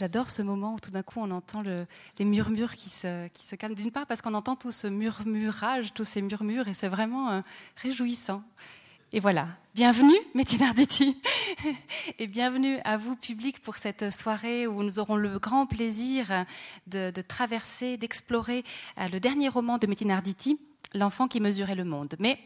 J'adore ce moment où tout d'un coup on entend les murmures qui se, calment. D'une part parce qu'on entend tout ce murmurage, tous ces murmures, et c'est vraiment euh, réjouissant. Et voilà, bienvenue Métine Arditi et bienvenue à vous public pour cette soirée où nous aurons le grand plaisir de, traverser, d'explorer euh, le dernier roman de Métine Arditi, L'enfant qui mesurait le monde. Mais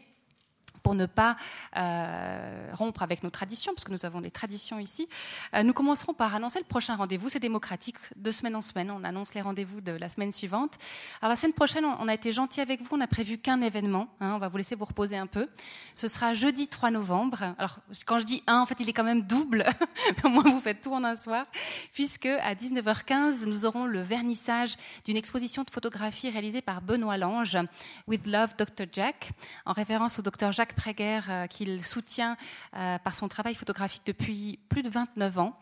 pour ne pas euh, rompre avec nos traditions, parce que nous avons des traditions ici, euh, nous commencerons par annoncer le prochain rendez-vous. C'est démocratique, de semaine en semaine. On annonce les rendez-vous de la semaine suivante. Alors la semaine prochaine, on a été gentil avec vous. On n'a prévu qu'un événement. Hein. on va vous laisser vous reposer un peu. Ce sera jeudi 3 novembre. Alors quand je dis un, en fait, il est quand même double. au moins, vous faites tout en un soir, puisque à 19h15, nous aurons le vernissage d'une exposition de photographie réalisée par Benoît Lange, With Love Dr. Jack, en référence au Dr. Jacques Préguerre euh, qu'il soutient euh, par son travail photographique depuis plus de 29 ans.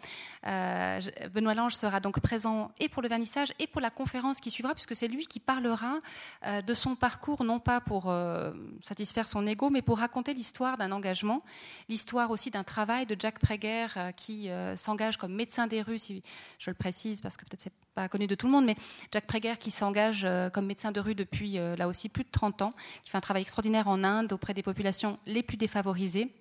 Euh, Benoît Lange sera donc présent et pour le vernissage et pour la conférence qui suivra, puisque c'est lui qui parlera de son parcours, non pas pour satisfaire son ego, mais pour raconter l'histoire d'un engagement, l'histoire aussi d'un travail de Jacques Préguerre qui s'engage comme médecin des rues, si je le précise, parce que peut-être c'est pas connu de tout le monde, mais Jacques Préguerre qui s'engage comme médecin de rue depuis là aussi plus de 30 ans, qui fait un travail extraordinaire en Inde auprès des populations les plus défavorisés.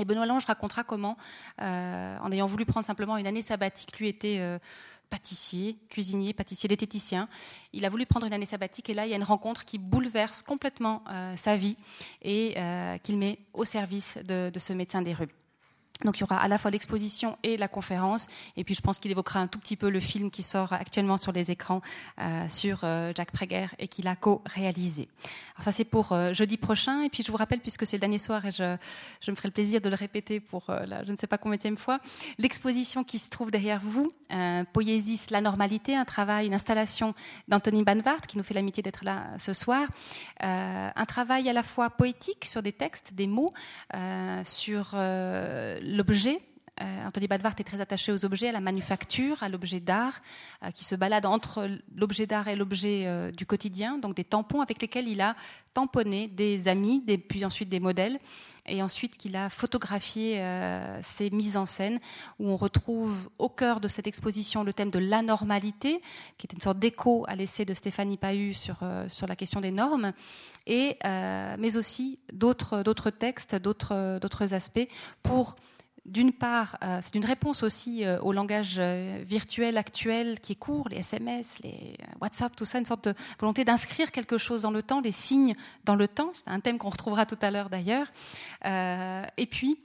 Et Benoît Lange racontera comment, euh, en ayant voulu prendre simplement une année sabbatique, lui était euh, pâtissier, cuisinier, pâtissier, diététicien. Il a voulu prendre une année sabbatique et là, il y a une rencontre qui bouleverse complètement euh, sa vie et qu'il met au service de, ce médecin des rues. Donc il y aura à la fois l'exposition et la conférence, et puis je pense qu'il évoquera un tout petit peu le film qui sort actuellement sur les écrans euh, sur euh, Jacques et qu'il a co-réalisé. Alors ça c'est pour euh, jeudi prochain, et puis je vous rappelle, puisque c'est le dernier soir et je, je me ferai le plaisir de le répéter pour la, je ne sais pas combien fois, l'exposition qui se trouve derrière vous, Poésis, la normalité, un travail, une installation d'Anthony Banvart qui nous fait l'amitié d'être là ce soir, un travail à la fois poétique sur des textes, des mots, sur l'objet. Euh, Anthony Badvart est très attaché aux objets, à la manufacture, à l'objet d'art, euh, qui se balade entre l'objet d'art et l'objet euh, du quotidien, donc des tampons avec lesquels il a tamponné des amis, puis ensuite des modèles, et ensuite qu'il a photographié ces mises en scène, où on retrouve au cœur de cette exposition le thème de l'anormalité, qui est une sorte d'écho à l'essai de Stéphanie Pahu sur, sur la question des normes, et, mais aussi d'autres textes, d'autres aspects pour d'une part, euh, c'est une réponse aussi euh, au langage euh, virtuel actuel qui est court, les SMS, les WhatsApp, tout ça, une sorte de volonté d'inscrire quelque chose dans le temps, des signes dans le temps. C'est un thème qu'on retrouvera tout à l'heure d'ailleurs. et puis,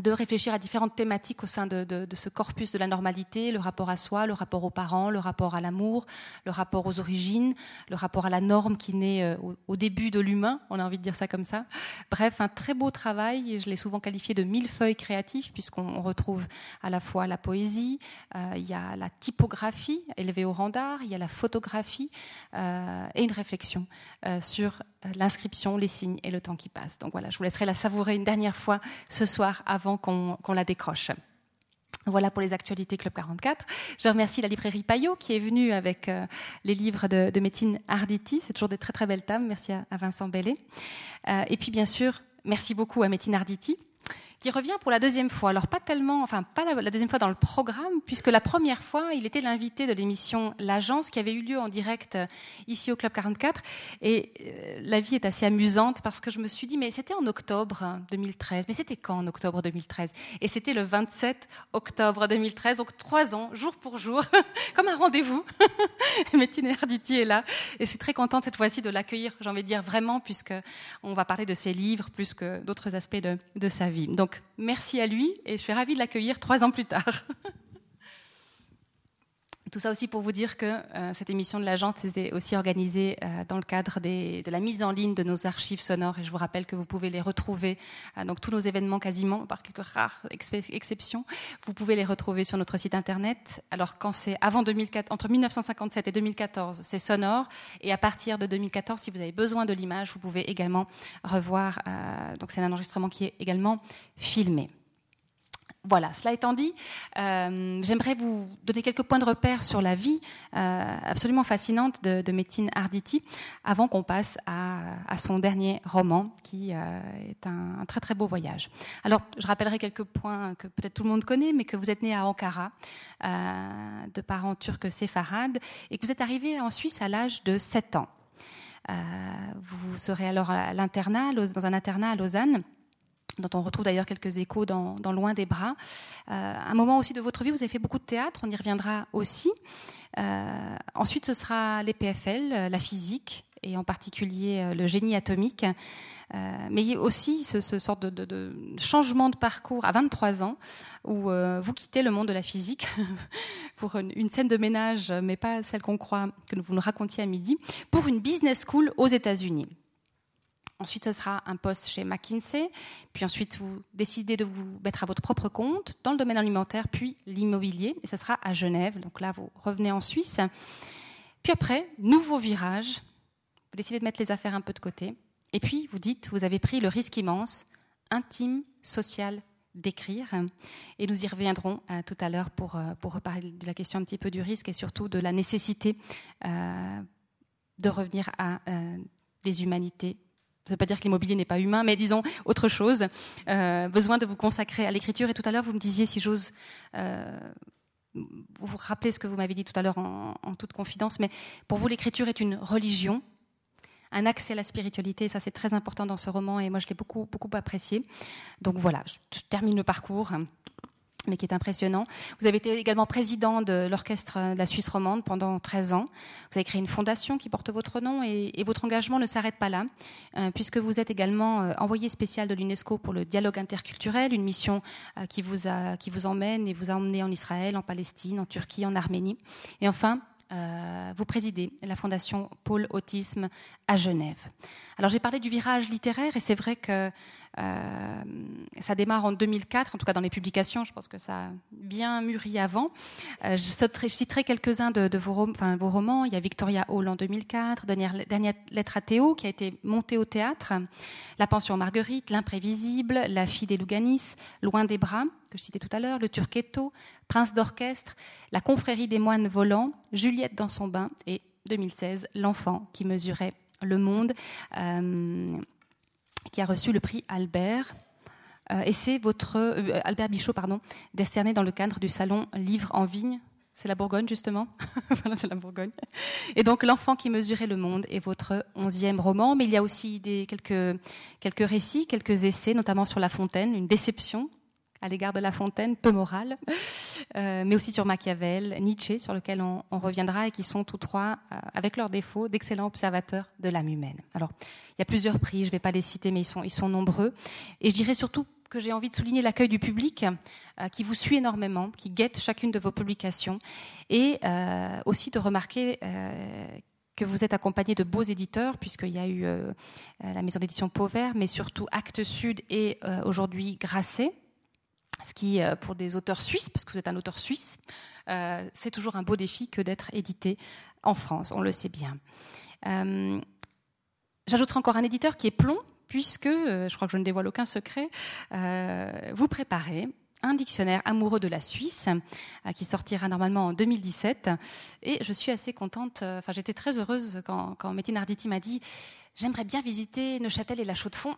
de réfléchir à différentes thématiques au sein de, ce corpus de la normalité, le rapport à soi, le rapport aux parents, le rapport à l'amour, le rapport aux origines, le rapport à la norme qui naît euh, au, début de l'humain, on a envie de dire ça comme ça. Bref, un très beau travail, je l'ai souvent qualifié de millefeuille créatif, puisqu'on retrouve à la fois la poésie, euh, il y a la typographie élevée au rang d'art, il y a la photographie euh, et une réflexion sur l'inscription, les signes et le temps qui passe. Donc voilà, je vous laisserai la savourer une dernière fois ce soir avant qu'on la décroche. Voilà pour les actualités Club 44. Je remercie la librairie Payot qui est venue avec euh, les livres de, de Métine Arditi. C'est toujours des très très belles tables. Merci à, Vincent Bellet. Euh, et puis bien sûr, merci beaucoup à Métine Arditi qui revient pour la deuxième fois. Alors pas tellement, enfin pas la, deuxième fois dans le programme, puisque la première fois, il était l'invité de l'émission L'Agence qui avait eu lieu en direct euh, ici au Club 44. Et euh, la vie est assez amusante parce que je me suis dit, mais c'était en octobre 2013. Mais c'était quand en octobre 2013 Et c'était le 27 octobre 2013, donc trois ans, jour pour jour, comme un rendez-vous. Métine Erditi est là. Et je suis très contente cette fois-ci de l'accueillir, j'ai envie de dire vraiment, puisque on va parler de ses livres plus que d'autres aspects de, de sa vie. Donc, donc, merci à lui et je suis ravie de l'accueillir trois ans plus tard. Tout ça aussi pour vous dire que euh, cette émission de l'agence est aussi organisée euh, dans le cadre de la mise en ligne de nos archives sonores. Et je vous rappelle que vous pouvez les retrouver, euh, donc tous nos événements quasiment, par quelques rares exceptions, vous pouvez les retrouver sur notre site internet. Alors quand c'est avant 2004, entre 1957 et 2014, c'est sonore. Et à partir de 2014, si vous avez besoin de l'image, vous pouvez également revoir. donc c'est un enregistrement qui est également filmé. Voilà, cela étant dit, euh, j'aimerais vous donner quelques points de repère sur la vie euh, absolument fascinante de, de Arditi avant qu'on passe à, son dernier roman qui euh, est un, très très beau voyage. Alors, je rappellerai quelques points que peut-être tout le monde connaît, mais que vous êtes né à Ankara, de parents turcs séfarades, et que vous êtes arrivé en Suisse à l'âge de 7 ans. vous serez alors à l'internat, dans un internat à Lausanne dont on retrouve d'ailleurs quelques échos dans, Loin des bras. Euh, un moment aussi de votre vie, vous avez fait beaucoup de théâtre, on y reviendra aussi. Euh, ensuite, ce sera les PFL, euh, la physique, et en particulier le génie atomique. mais aussi ce, ce sorte de, changement de parcours à 23 ans, où vous quittez le monde de la physique pour une, une, scène de ménage, mais pas celle qu'on croit que vous nous racontiez à midi, pour une business school aux États-Unis. Ensuite, ce sera un poste chez McKinsey. Puis ensuite, vous décidez de vous mettre à votre propre compte dans le domaine alimentaire, puis l'immobilier. Et ce sera à Genève. Donc là, vous revenez en Suisse. Puis après, nouveau virage. Vous décidez de mettre les affaires un peu de côté. Et puis, vous dites, vous avez pris le risque immense, intime, social, d'écrire. Et nous y reviendrons euh, tout à l'heure pour, euh, pour reparler de la question un petit peu du risque et surtout de la nécessité euh, de revenir à des humanités ça ne veut pas dire que l'immobilier n'est pas humain, mais disons autre chose. Euh, besoin de vous consacrer à l'écriture. Et tout à l'heure, vous me disiez, si j'ose euh, vous rappeler ce que vous m'avez dit tout à l'heure en, toute confidence, mais pour vous, l'écriture est une religion, un accès à la spiritualité. ça, c'est très important dans ce roman, et moi, je l'ai beaucoup, beaucoup apprécié. Donc voilà, je termine le parcours mais qui est impressionnant. Vous avez été également président de l'orchestre de la Suisse romande pendant 13 ans. Vous avez créé une fondation qui porte votre nom et, votre engagement ne s'arrête pas là, euh, puisque vous êtes également euh, envoyé spécial de l'UNESCO pour le dialogue interculturel, une mission euh, qui, vous emmène et vous a emmené en Israël, en Palestine, en Turquie, en Arménie. Et enfin, vous présidez la fondation Pôle Autisme à Genève. Alors j'ai parlé du virage littéraire et c'est vrai que euh, ça démarre en 2004, en tout cas dans les publications. Je pense que ça a bien mûri avant. Euh, je, citerai quelques-uns de, vos, romans. Il y a Victoria Hall en 2004, Dernière, Dernière lettre à Théo, qui a été montée au théâtre, La pension Marguerite, L'imprévisible, La fille des Louganis, Loin des bras, que je citais tout à l'heure, Le Turquetto, Prince d'orchestre, La confrérie des moines volants, Juliette dans son bain et 2016, L'enfant qui mesurait le monde. Euh, qui a reçu le prix Albert. Euh, et c'est votre euh, Albert Bichot, pardon, décerné dans le cadre du salon Livre en vigne. C'est la Bourgogne justement. voilà, c'est la Bourgogne. Et donc l'enfant qui mesurait le monde est votre onzième roman, mais il y a aussi des, quelques, quelques récits, quelques essais, notamment sur La Fontaine, une déception à l'égard de La Fontaine, peu morale, euh, mais aussi sur Machiavel, Nietzsche, sur lequel on, reviendra, et qui sont tous trois, euh, avec leurs défauts, d'excellents observateurs de l'âme humaine. Alors, il y a plusieurs prix, je ne vais pas les citer, mais ils sont, nombreux. Et je dirais surtout que j'ai envie de souligner l'accueil du public euh, qui vous suit énormément, qui guette chacune de vos publications, et aussi de remarquer que vous êtes accompagné de beaux éditeurs, puisqu'il y a eu la maison d'édition Pauvert, mais surtout Actes Sud et aujourd'hui Grasset, ce qui, euh, pour des auteurs suisses, parce que vous êtes un auteur suisse, euh, c'est toujours un beau défi que d'être édité en France, on le sait bien. Euh, j'ajouterai encore un éditeur qui est Plomb, puisque, je crois que je ne dévoile aucun secret, vous préparez un dictionnaire amoureux de la Suisse qui sortira normalement en 2017. Et je suis assez contente, enfin j'étais très heureuse quand, quand Arditi m'a dit j'aimerais bien visiter Neuchâtel et la Chaux-de-Fonds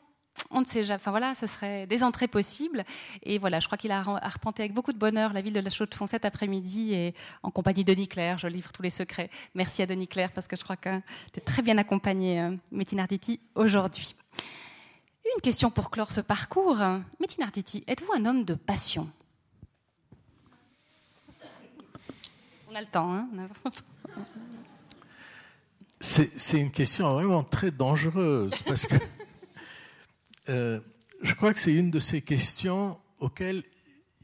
on ne sait jamais. Enfin voilà, ce serait des entrées possibles. Et voilà, je crois qu'il a arpenté avec beaucoup de bonheur la ville de la Chaux-de-Fonds cet après-midi et en compagnie de Denis Claire. Je livre tous les secrets. Merci à Denis Claire parce que je crois que tu es très bien accompagné, euh, Métinarditi, aujourd'hui. Une question pour clore ce parcours. Métinarditi, êtes-vous un homme de passion? On a le temps, hein C'est une question vraiment très dangereuse parce que euh, je crois que c'est une de ces questions auxquelles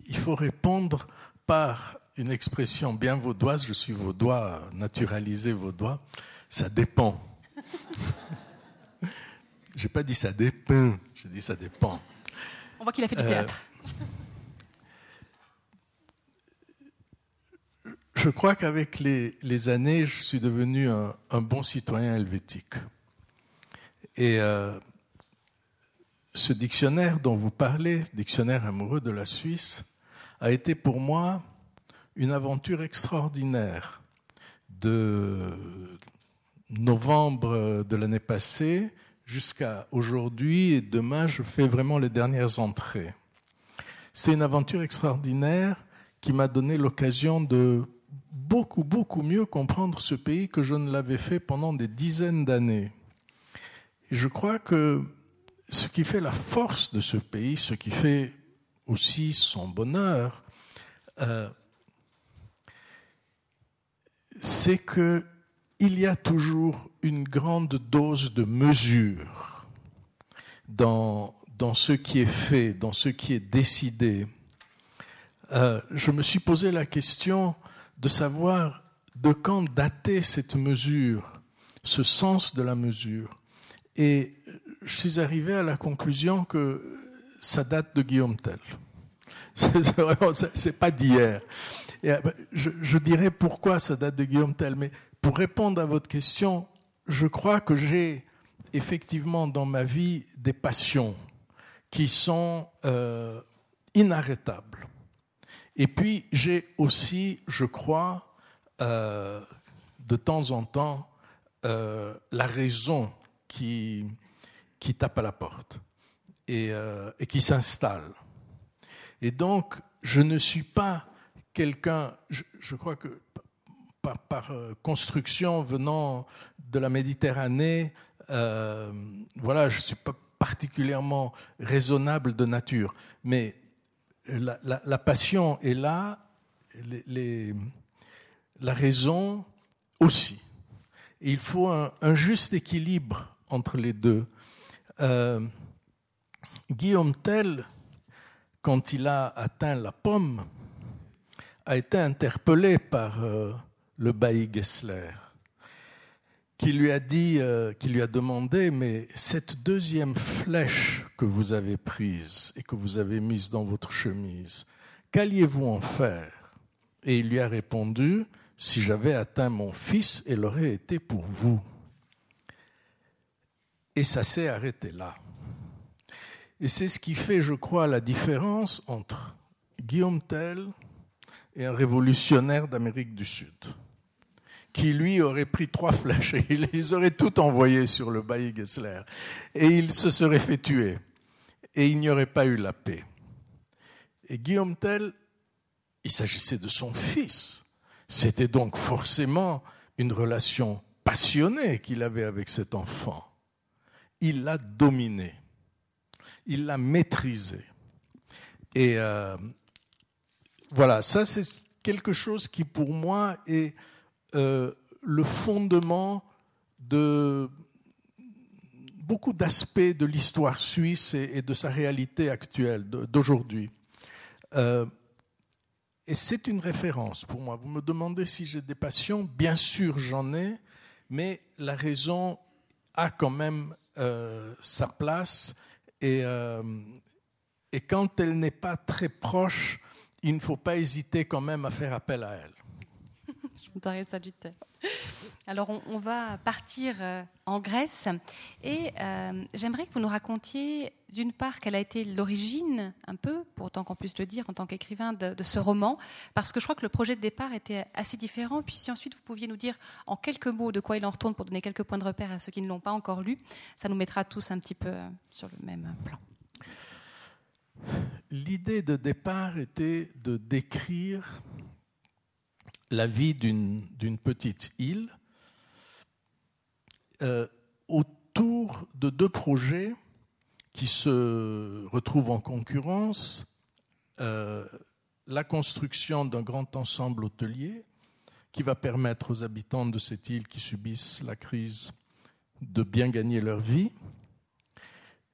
il faut répondre par une expression bien vaudoise, je suis vaudois, naturalisé vaudois, ça dépend. j'ai pas dit ça dépend, j'ai dit ça dépend. On voit qu'il a fait du euh, théâtre. je crois qu'avec les, années, je suis devenu un, bon citoyen helvétique. Et euh, ce dictionnaire dont vous parlez, dictionnaire amoureux de la Suisse, a été pour moi une aventure extraordinaire. De novembre de l'année passée jusqu'à aujourd'hui et demain, je fais vraiment les dernières entrées. C'est une aventure extraordinaire qui m'a donné l'occasion de beaucoup, beaucoup mieux comprendre ce pays que je ne l'avais fait pendant des dizaines d'années. Je crois que ce qui fait la force de ce pays, ce qui fait aussi son bonheur, euh, c'est qu'il y a toujours une grande dose de mesure dans, dans ce qui est fait, dans ce qui est décidé. Euh, je me suis posé la question de savoir de quand dater cette mesure, ce sens de la mesure. Et je suis arrivé à la conclusion que ça date de Guillaume Tell. C'est pas d'hier. Euh, je, dirais pourquoi ça date de Guillaume Tell, mais pour répondre à votre question, je crois que j'ai effectivement dans ma vie des passions qui sont euh, inarrêtables. Et puis j'ai aussi, je crois, euh, de temps en temps, la raison qui, qui tape à la porte et, euh, et qui s'installe. Et donc, je ne suis pas quelqu'un, je, crois que par, euh, construction venant de la Méditerranée, euh, voilà, je ne suis pas particulièrement raisonnable de nature, mais la, passion est là, la raison aussi. Et il faut un, juste équilibre entre les deux. Euh, Guillaume Tell, quand il a atteint la pomme, a été interpellé par euh, le bailli Gessler qui lui a dit, euh, qui lui a demandé, mais cette deuxième flèche que vous avez prise et que vous avez mise dans votre chemise, qu'alliez-vous en faire? Et il lui a répondu, si j'avais atteint mon fils, elle aurait été pour vous. Et ça s'est arrêté là. Et c'est ce qui fait, je crois, la différence entre Guillaume Tell et un révolutionnaire d'Amérique du Sud qui lui aurait pris trois flèches et il les aurait toutes envoyées sur le bailli Gessler. Et il se serait fait tuer. Et il n'y aurait pas eu la paix. Et Guillaume Tell, il s'agissait de son fils. C'était donc forcément une relation passionnée qu'il avait avec cet enfant. Il l'a dominé. Il l'a maîtrisé. Et euh, voilà, ça c'est quelque chose qui pour moi est euh, le fondement de beaucoup d'aspects de l'histoire suisse et, de sa réalité actuelle d'aujourd'hui. Euh, et c'est une référence pour moi. Vous me demandez si j'ai des passions, bien sûr j'en ai, mais la raison a quand même euh, sa place et, euh, et quand elle n'est pas très proche, il ne faut pas hésiter quand même à faire appel à elle. Alors, on, va partir euh, en Grèce et euh, j'aimerais que vous nous racontiez, d'une part, quelle a été l'origine, un peu, pour autant qu'on puisse le dire en tant qu'écrivain, de, de, ce roman, parce que je crois que le projet de départ était assez différent. Puis, si ensuite vous pouviez nous dire en quelques mots de quoi il en retourne pour donner quelques points de repère à ceux qui ne l'ont pas encore lu, ça nous mettra tous un petit peu sur le même plan. L'idée de départ était de décrire la vie d'une petite île euh, autour de deux projets qui se retrouvent en concurrence. Euh, la construction d'un grand ensemble hôtelier qui va permettre aux habitants de cette île qui subissent la crise de bien gagner leur vie,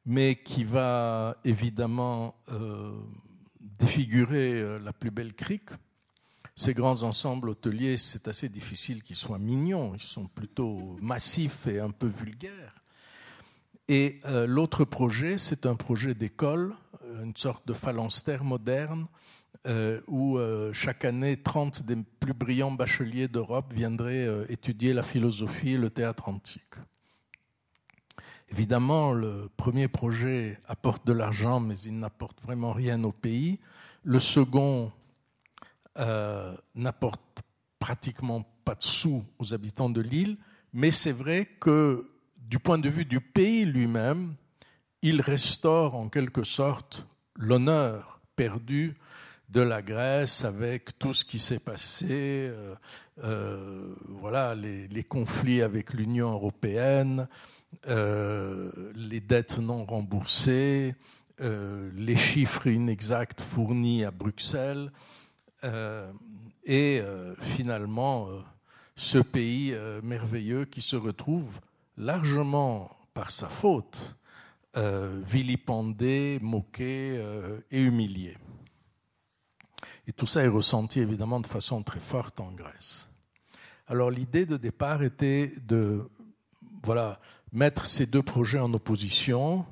mais qui va évidemment euh, défigurer la plus belle crique ces grands ensembles hôteliers, c'est assez difficile qu'ils soient mignons, ils sont plutôt massifs et un peu vulgaires. Et euh, l'autre projet, c'est un projet d'école, euh, une sorte de phalanstère moderne, euh, où chaque année, 30 des plus brillants bacheliers d'Europe viendraient étudier la philosophie et le théâtre antique. Évidemment, le premier projet apporte de l'argent, mais il n'apporte vraiment rien au pays Le second euh, n'apporte pratiquement pas de sous aux habitants de l'île, mais c'est vrai que du point de vue du pays lui-même, il restaure en quelque sorte l'honneur perdu de la Grèce avec tout ce qui s'est passé, euh, euh, voilà, les, conflits avec l'Union européenne, les dettes non remboursées, les chiffres inexacts fournis à Bruxelles, et finalement ce pays merveilleux qui se retrouve largement par sa faute vilipendé, moqué et humilié. Et tout ça est ressenti évidemment de façon très forte en Grèce. Alors l'idée de départ était de voilà, mettre ces deux projets en opposition.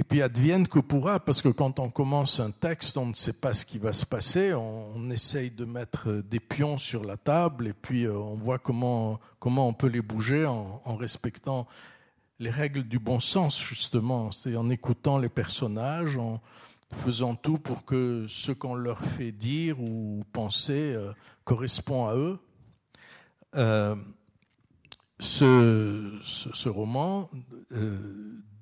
Et puis advienne que pourra, parce que quand on commence un texte, on ne sait pas ce qui va se passer, on, essaye de mettre des pions sur la table et puis euh, on voit comment, comment on peut les bouger en, respectant les règles du bon sens, justement. C'est en écoutant les personnages, en, faisant tout pour que ce qu'on leur fait dire ou penser euh, correspond à eux. Euh, ce, ce, roman euh,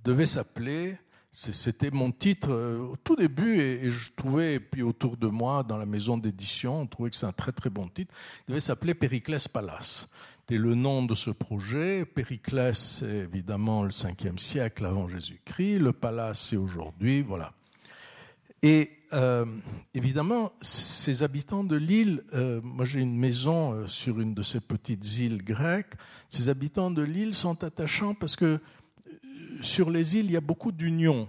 devait s'appeler, c'était mon titre au tout début, et, je trouvais, et puis autour de moi, dans la maison d'édition, on trouvait que c'est un très très bon titre, il devait s'appeler Périclès Palace. C'était le nom de ce projet. Périclès, c'est évidemment le 5e siècle avant Jésus-Christ, le palace, c'est aujourd'hui, voilà. Et euh, évidemment, ces habitants de l'île, euh, moi j'ai une maison euh, sur une de ces petites îles grecques, ces habitants de l'île sont attachants parce que sur les îles, il y a beaucoup d'union.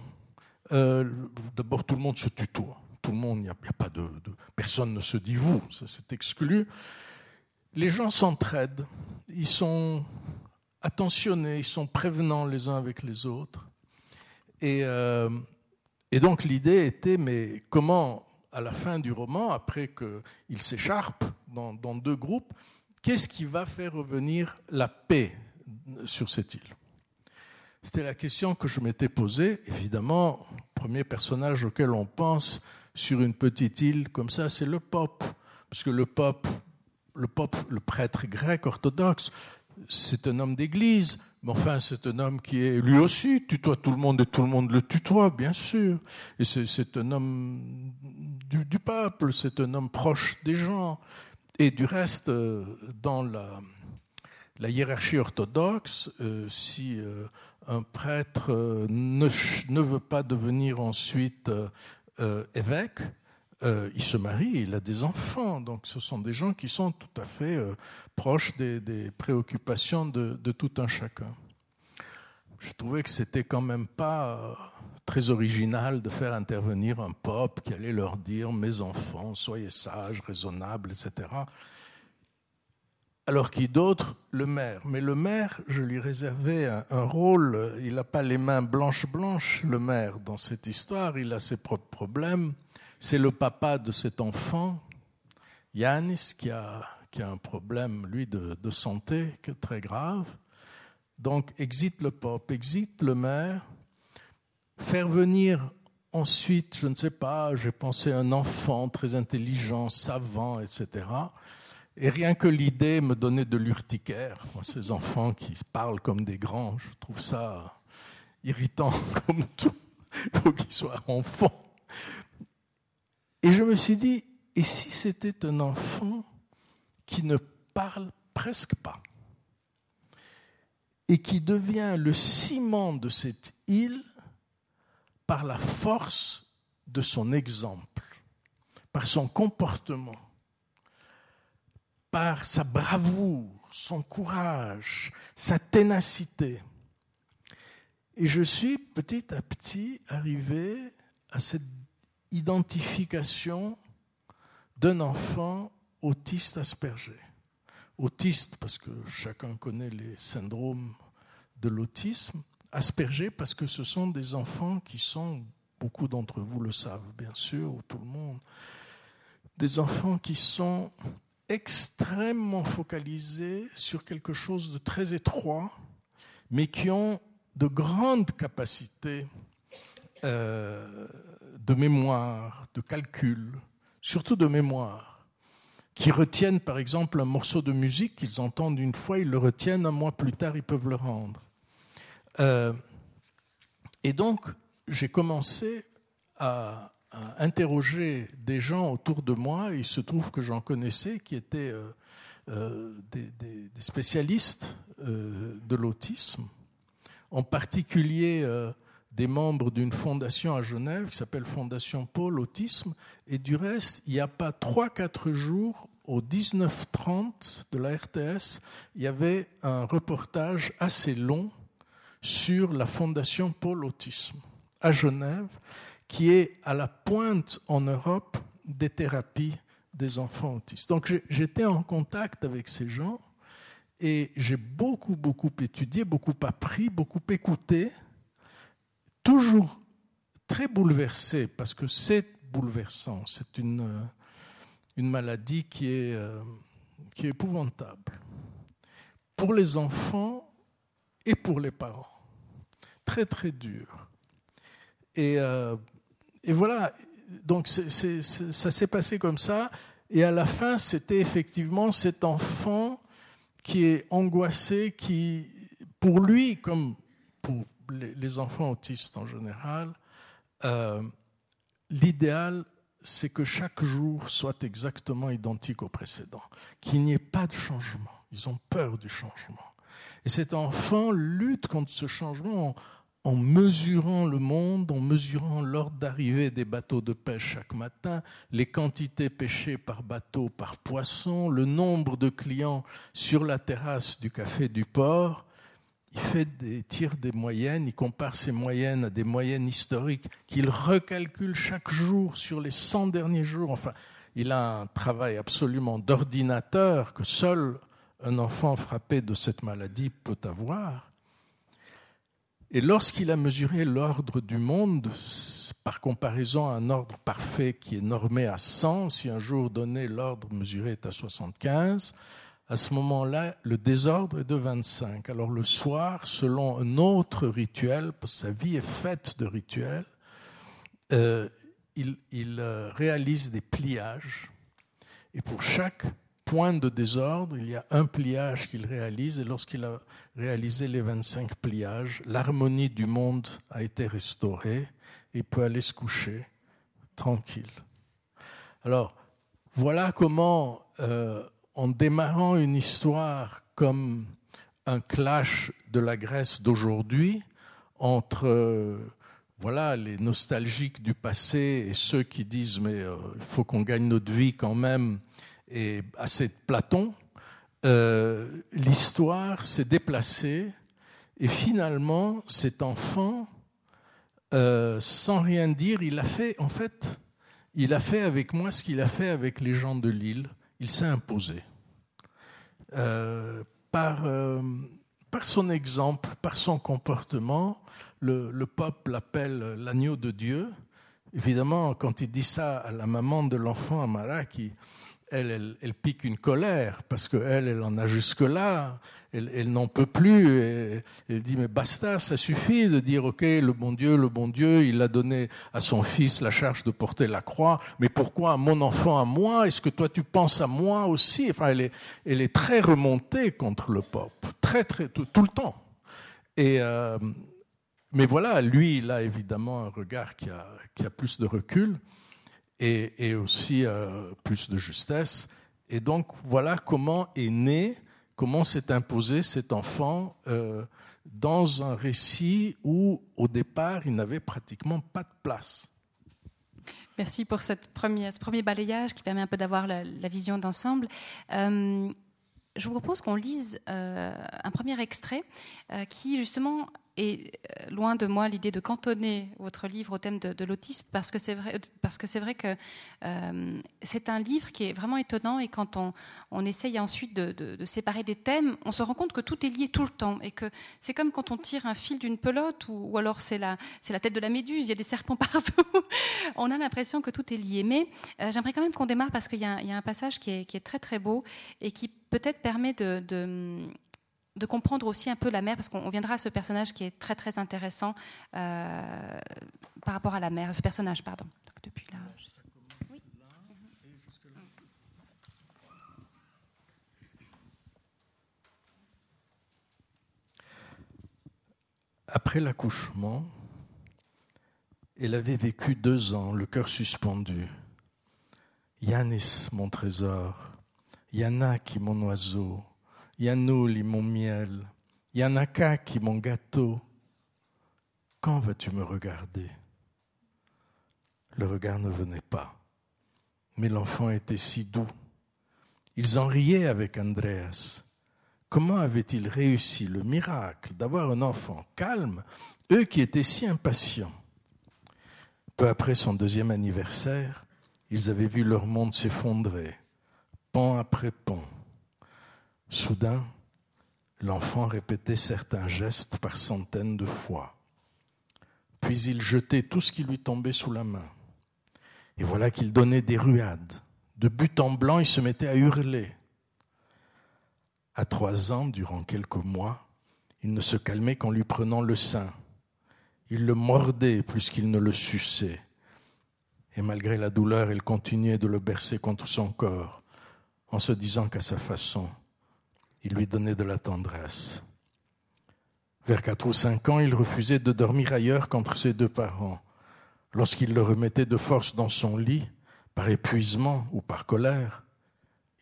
D'abord, tout le monde se tutoie. Tout le monde, il n'y a, pas de, Personne ne se dit vous, c'est exclu. Les gens s'entraident, ils sont attentionnés, ils sont prévenants les uns avec les autres. Et et donc l'idée était, mais comment, à la fin du roman, après qu'ils s'écharpent dans, deux groupes, qu'est-ce qui va faire revenir la paix sur cette île? C'était la question que je m'étais posée. Évidemment, premier personnage auquel on pense sur une petite île comme ça, c'est le pape. Parce que le pape, le pape, le prêtre grec orthodoxe, c'est un homme d'église, mais enfin, c'est un homme qui est lui aussi tutoie tout le monde et tout le monde le tutoie, bien sûr. Et c'est un homme du, peuple, c'est un homme proche des gens. Et du reste, euh, dans la, la hiérarchie orthodoxe, euh, si euh, un prêtre ne, ne, veut pas devenir ensuite évêque, euh, il se marie, il a des enfants. Donc ce sont des gens qui sont tout à fait euh, proches des, préoccupations de, tout un chacun. Je trouvais que c'était quand même pas euh, très original de faire intervenir un pope qui allait leur dire mes enfants, soyez sages, raisonnables, etc. Alors qui d'autre? Le maire. Mais le maire, je lui réservais un, rôle. Il n'a pas les mains blanches blanches, le maire, dans cette histoire. Il a ses propres problèmes. C'est le papa de cet enfant, Yanis, qui a, qui a un problème, lui, de, santé très grave. Donc, exit le pape, exit le maire, faire venir ensuite, je ne sais pas, j'ai pensé un enfant très intelligent, savant, etc. Et rien que l'idée me donnait de l'urticaire. Ces enfants qui parlent comme des grands, je trouve ça irritant comme tout. Il faut qu'ils soient enfants. Et je me suis dit, et si c'était un enfant qui ne parle presque pas et qui devient le ciment de cette île par la force de son exemple, par son comportement, par sa bravoure, son courage, sa ténacité. Et je suis petit à petit arrivé à cette identification d'un enfant autiste aspergé. Autiste parce que chacun connaît les syndromes de l'autisme, aspergé parce que ce sont des enfants qui sont, beaucoup d'entre vous le savent bien sûr, ou tout le monde, des enfants qui sont extrêmement focalisés sur quelque chose de très étroit, mais qui ont de grandes capacités euh, de mémoire, de calcul, surtout de mémoire, qui retiennent par exemple un morceau de musique qu'ils entendent une fois, ils le retiennent, un mois plus tard, ils peuvent le rendre. Euh, et donc, j'ai commencé à, interroger des gens autour de moi, il se trouve que j'en connaissais, qui étaient euh, euh, des, spécialistes de l'autisme, en particulier des membres d'une fondation à Genève qui s'appelle Fondation Paul Autisme. Et du reste, il n'y a pas 3-4 jours, au 19h30 de la RTS, il y avait un reportage assez long sur la Fondation Paul Autisme à Genève, qui est à la pointe en Europe des thérapies des enfants autistes. Donc j'étais en contact avec ces gens et j'ai beaucoup, beaucoup étudié, beaucoup appris, beaucoup écouté toujours très bouleversé, parce que c'est bouleversant, c'est une, une maladie qui est, euh, qui est épouvantable pour les enfants et pour les parents. Très très dur. Et, euh, et voilà, donc ça s'est passé comme ça. Et à la fin, c'était effectivement cet enfant qui est angoissé, qui, pour lui, comme pour les, enfants autistes en général, euh, l'idéal, c'est que chaque jour soit exactement identique au précédent, qu'il n'y ait pas de changement. Ils ont peur du changement. Et cet enfant lutte contre ce changement en, mesurant le monde, en mesurant l'ordre d'arrivée des bateaux de pêche chaque matin, les quantités pêchées par bateau, par poisson, le nombre de clients sur la terrasse du café du port, il fait des des moyennes, il compare ces moyennes à des moyennes historiques qu'il recalcule chaque jour sur les 100 derniers jours. Enfin, il a un travail absolument d'ordinateur que seul un enfant frappé de cette maladie peut avoir. Et lorsqu'il a mesuré l'ordre du monde, par comparaison à un ordre parfait qui est normé à 100, si un jour donné l'ordre mesuré est à 75, à ce moment-là, le désordre est de 25. Alors le soir, selon un autre rituel, sa vie est faite de rituels, euh, il, euh, réalise des pliages. Et pour chaque point de désordre, il y a un pliage qu'il réalise. Et lorsqu'il a réalisé les 25 pliages, l'harmonie du monde a été restaurée. Et il peut aller se coucher tranquille. Alors, voilà comment euh, en démarrant une histoire comme un clash de la Grèce d'aujourd'hui entre euh, voilà les nostalgiques du passé et ceux qui disent mais euh, il faut qu'on gagne notre vie quand même et assez Platon, euh, l'histoire s'est déplacée et finalement cet enfant, sans rien dire, il a fait en fait, il a fait avec moi ce qu'il a fait avec les gens de l'île il s'est imposé. Euh, par, euh, son exemple, par son comportement, le, le pape l'appelle l'agneau de Dieu. Évidemment, quand il dit ça à la maman de l'enfant Amara, qui elle, pique une colère parce qu'elle, elle en a jusque-là, elle, n'en peut plus. Et, elle dit, mais basta, ça suffit de dire, OK, le bon Dieu, le bon Dieu, il a donné à son fils la charge de porter la croix, mais pourquoi à mon enfant, à moi? Est-ce que toi, tu penses à moi aussi? Enfin, elle est, elle est très remontée contre le pape, très, très, tout, le temps. Et, euh, mais voilà, lui, il a évidemment un regard qui a plus de recul et, aussi euh, plus de justesse. Et donc voilà comment est né, comment s'est imposé cet enfant euh, dans un récit où au départ il n'avait pratiquement pas de place. Merci pour ce premier balayage qui permet un peu d'avoir la, vision d'ensemble. Euh, je vous propose qu'on lise un premier extrait qui justement et euh, loin de moi l'idée de cantonner votre livre au thème de, l'autisme, parce que c'est vrai, parce que c'est vrai que euh, c'est un livre qui est vraiment étonnant. Et quand on, essaye ensuite de, séparer des thèmes, on se rend compte que tout est lié tout le temps, et que c'est comme quand on tire un fil d'une pelote, ou, alors c'est la, tête de la méduse. Il y a des serpents partout. on a l'impression que tout est lié. Mais euh, j'aimerais quand même qu'on démarre parce qu'il y, a un passage qui est, très très beau et qui peut-être permet de comprendre aussi un peu la mère, parce qu'on viendra à ce personnage qui est très très intéressant euh, par rapport à la mère, ce personnage, pardon. depuis là. Après l'accouchement, elle avait vécu deux ans, le cœur suspendu. Yanis, mon trésor, Yanaki, mon oiseau, Yanouli, mon miel, Yanakaki, mon gâteau. Quand vas-tu me regarder? Le regard ne venait pas, mais l'enfant était si doux. Ils en riaient avec Andreas. Comment avaient-ils réussi le miracle d'avoir un enfant calme, eux qui étaient si impatients? Peu après son deuxième anniversaire, ils avaient vu leur monde s'effondrer, pan après pan. Soudain, l'enfant répétait certains gestes par centaines de fois. Puis il jetait tout ce qui lui tombait sous la main. Et voilà qu'il donnait des ruades. De but en blanc, il se mettait à hurler. À trois ans, durant quelques mois, il ne se calmait qu'en lui prenant le sein. Il le mordait plus qu'il ne le suçait. Et malgré la douleur, il continuait de le bercer contre son corps, en se disant qu'à sa façon, il lui donnait de la tendresse. Vers quatre ou cinq ans, il refusait de dormir ailleurs qu'entre ses deux parents. Lorsqu'il le remettait de force dans son lit, par épuisement ou par colère,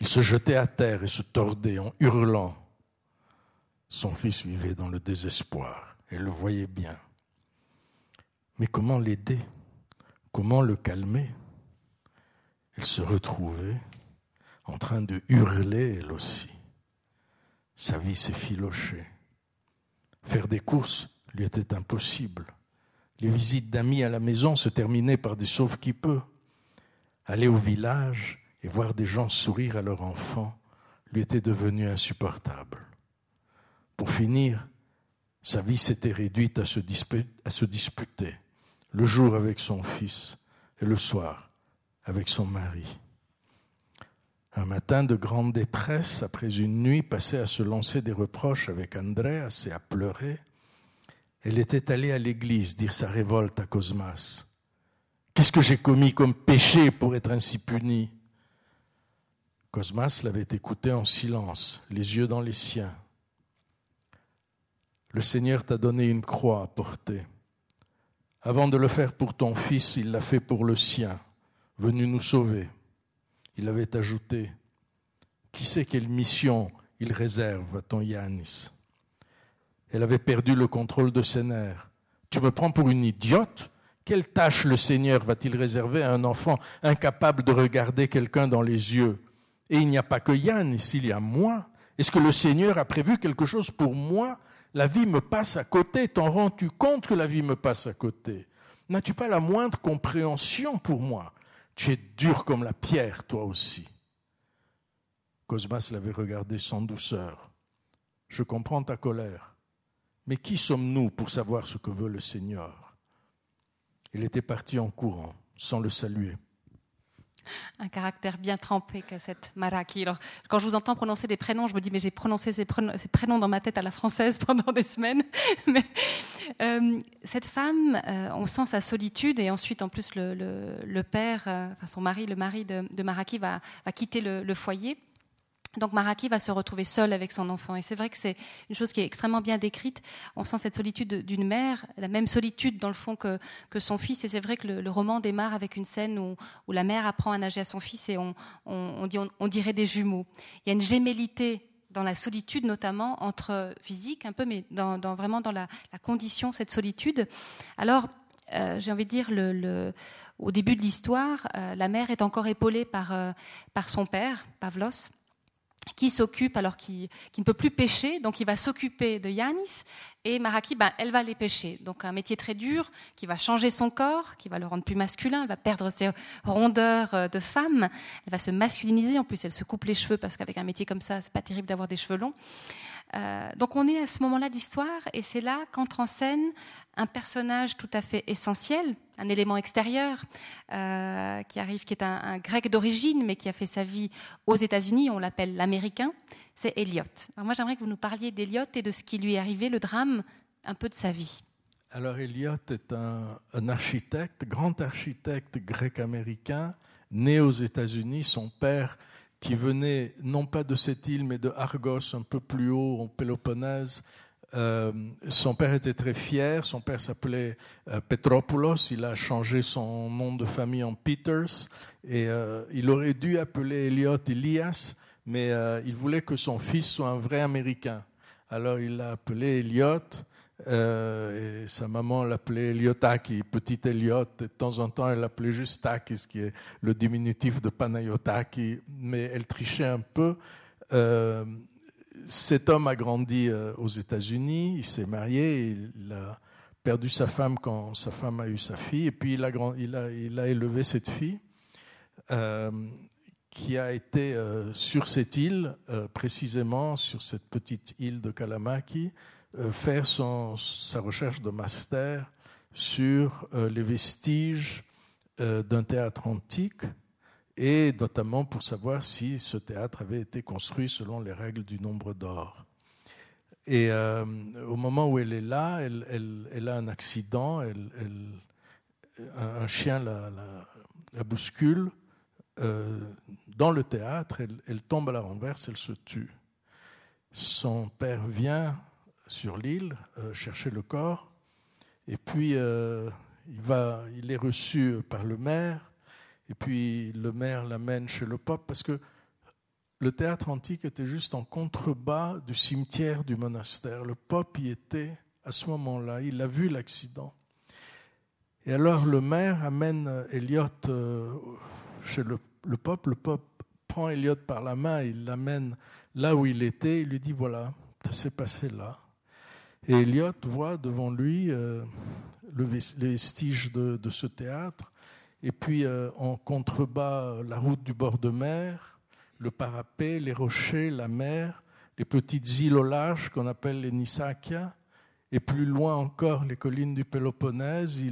il se jetait à terre et se tordait en hurlant. Son fils vivait dans le désespoir et le voyait bien. Mais comment l'aider? Comment le calmer? Elle se retrouvait en train de hurler elle aussi. Sa vie s'effilochait. Faire des courses lui était impossible. Les visites d'amis à la maison se terminaient par des sauves qui peut. Aller au village et voir des gens sourire à leur enfant lui était devenu insupportable. Pour finir, sa vie s'était réduite à se disputer, le jour avec son fils et le soir avec son mari. Un matin de grande détresse, après une nuit passée à se lancer des reproches avec Andreas et à pleurer, elle était allée à l'église dire sa révolte à Cosmas. Qu'est-ce que j'ai commis comme péché pour être ainsi puni? Cosmas l'avait écouté en silence, les yeux dans les siens. Le Seigneur t'a donné une croix à porter. Avant de le faire pour ton fils, il l'a fait pour le sien, venu nous sauver. Il avait ajouté, Qui sait quelle mission il réserve à ton Yanis? Elle avait perdu le contrôle de ses nerfs. Tu me prends pour une idiote? Quelle tâche le Seigneur va-t-il réserver à un enfant incapable de regarder quelqu'un dans les yeux? Et il n'y a pas que Yann, ici il y a moi. Est-ce que le Seigneur a prévu quelque chose pour moi? La vie me passe à côté. T'en rends-tu compte que la vie me passe à côté? N'as-tu pas la moindre compréhension pour moi? Tu es dur comme la pierre, toi aussi. Cosmas l'avait regardé sans douceur. Je comprends ta colère, mais qui sommes-nous pour savoir ce que veut le Seigneur? Il était parti en courant, sans le saluer un caractère bien trempé que cette Maraki. Quand je vous entends prononcer des prénoms, je me dis, mais j'ai prononcé ces prénoms, dans ma tête à la française pendant des semaines. euh, cette femme, euh, on sent sa solitude et ensuite, en plus, le, père, euh, enfin son mari, le mari de, Maraki va, quitter le foyer. Donc Maraki va se retrouver seule avec son enfant. Et c'est vrai que c'est une chose qui est extrêmement bien décrite. On sent cette solitude d'une mère, la même solitude dans le fond que, que son fils. Et c'est vrai que le, roman démarre avec une scène où, la mère apprend à nager à son fils et on, dit, on, dirait des jumeaux. Il y a une gémellité dans la solitude notamment, entre physique un peu, mais dans, vraiment dans la, condition, cette solitude. Alors, euh, j'ai envie de dire, au début de l'histoire, euh, la mère est encore épaulée par, euh, par son père, Pavlos, qui s'occupe, alors qui, ne peut plus pêcher, donc il va s'occuper de Yanis, et Maraki, ben, elle va les pêcher. Donc un métier très dur, qui va changer son corps, qui va le rendre plus masculin, elle va perdre ses rondeurs euh, de femme, elle va se masculiniser, en plus elle se coupe les cheveux, parce qu'avec un métier comme ça, c'est pas terrible d'avoir des cheveux longs. Euh, donc on est à ce moment-là d'histoire, et c'est là qu'entre en scène un personnage tout à fait essentiel, un élément extérieur qui arrive, qui est un, grec d'origine, mais qui a fait sa vie aux États-Unis. On l'appelle l'Américain. C'est Eliot. Alors moi, j'aimerais que vous nous parliez d'Eliot et de ce qui lui est arrivé, le drame, un peu de sa vie. Alors Eliot est un, architecte, grand architecte grec-américain, né aux États-Unis. Son père qui venait non pas de cette île, mais de Argos, un peu plus haut, en Péloponnèse. Euh, son père était très fier. Son père s'appelait euh, Petropoulos. Il a changé son nom de famille en Peters. Et euh, il aurait dû appeler Eliot Elias, mais il voulait que son fils soit un vrai Américain. Alors il l'a appelé Eliot. Euh, et sa maman l'appelait Eliotaki, petit Eliot. De temps en temps, elle l'appelait juste Takis, qui est le diminutif de Panayotaki, mais elle trichait un peu. Euh, cet homme a grandi euh, aux États-Unis, il s'est marié, il a perdu sa femme quand sa femme a eu sa fille, et puis il a élevé cette fille. Qui a été sur cette île, précisément sur cette petite île de Kalamaki, euh, faire son, sa recherche de master sur euh, les vestiges euh, d'un théâtre antique et notamment pour savoir si ce théâtre avait été construit selon les règles du nombre d'or. Et au moment où elle est là, elle, elle, elle a un accident, elle, un, chien la, la, la bouscule euh, dans le théâtre, elle, tombe à la renverse, elle se tue. Son père vient sur l'île, euh, chercher le corps. Et puis, euh, il, est reçu par le maire. Et puis, le maire l'amène chez le pape parce que le théâtre antique était juste en contrebas du cimetière du monastère. Le pape y était à ce moment-là. Il a vu l'accident. Et alors, le maire amène Eliot euh, chez le, le pape. Le pape prend Eliot par la main, il l'amène là où il était. Il lui dit voilà, ça s'est passé là. Et Eliot voit devant lui euh, le, les vestiges de, ce théâtre, et puis euh, en contrebas la route du bord de mer, le parapet, les rochers, la mer, les petites îles au large qu'on appelle les Nisakia, et plus loin encore les collines du Péloponnèse.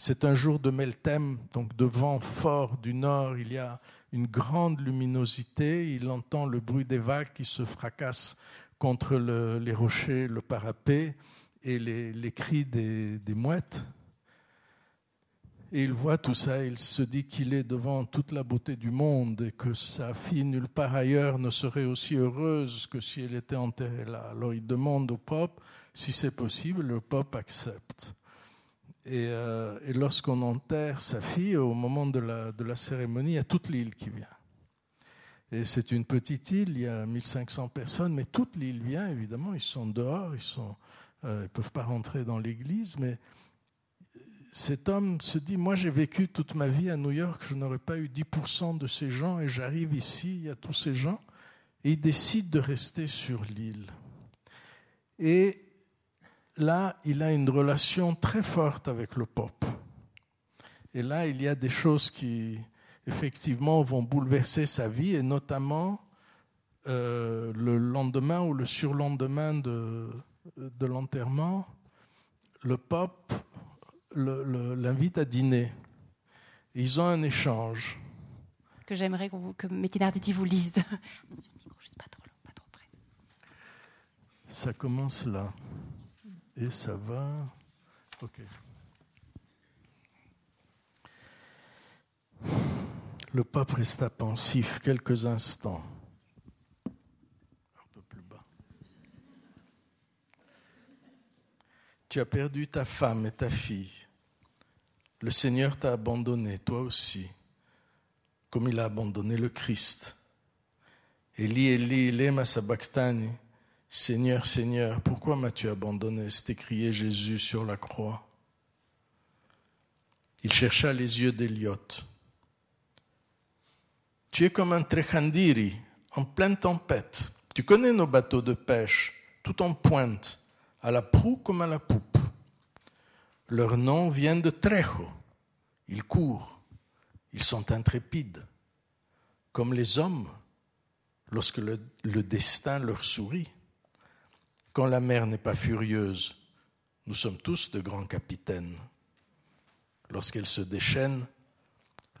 C'est un jour de Meltem, donc de vent fort du nord, il y a une grande luminosité, il entend le bruit des vagues qui se fracassent contre les rochers, le parapet et les, cris des, mouettes. Et il voit tout ça, il se dit qu'il est devant toute la beauté du monde et que sa fille nulle part ailleurs ne serait aussi heureuse que si elle était enterrée là. Alors il demande au pape si c'est possible, le pape accepte. Et, euh, lorsqu'on enterre sa fille, au moment de la, de la cérémonie, il y a toute l'île qui vient. Et c'est une petite île, il y a 1500 personnes, mais toute l'île vient, évidemment, ils sont dehors, ils ne euh, peuvent pas rentrer dans l'église, mais cet homme se dit, moi j'ai vécu toute ma vie à New York, je n'aurais pas eu 10% de ces gens, et j'arrive ici, il y a tous ces gens, et il décide de rester sur l'île. Et là, il a une relation très forte avec le pop. Et là, il y a des choses qui, effectivement, vont bouleverser sa vie, et notamment euh, le lendemain ou le surlendemain de, de l'enterrement, le pape l'invite à dîner. Ils ont un échange. Que j'aimerais que Métinarditi vous lise. pas trop, pas trop près. Ça commence là. Et ça va. Ok. Le pape resta pensif quelques instants. Un peu plus bas. Tu as perdu ta femme et ta fille. Le Seigneur t'a abandonné, toi aussi, comme il a abandonné le Christ. Eli, Eli, lema sabachthani. Seigneur, Seigneur, pourquoi m'as-tu abandonné? Écrié Jésus sur la croix. Il chercha les yeux d'Eliot. Tu es comme un trechandiri en pleine tempête. Tu connais nos bateaux de pêche, tout en pointe, à la proue comme à la poupe. Leur nom vient de Trejo. Ils courent, ils sont intrépides, comme les hommes lorsque le destin leur sourit. Quand la mer n'est pas furieuse, Nous sommes tous de grands capitaines. Lorsqu'elle se déchaîne,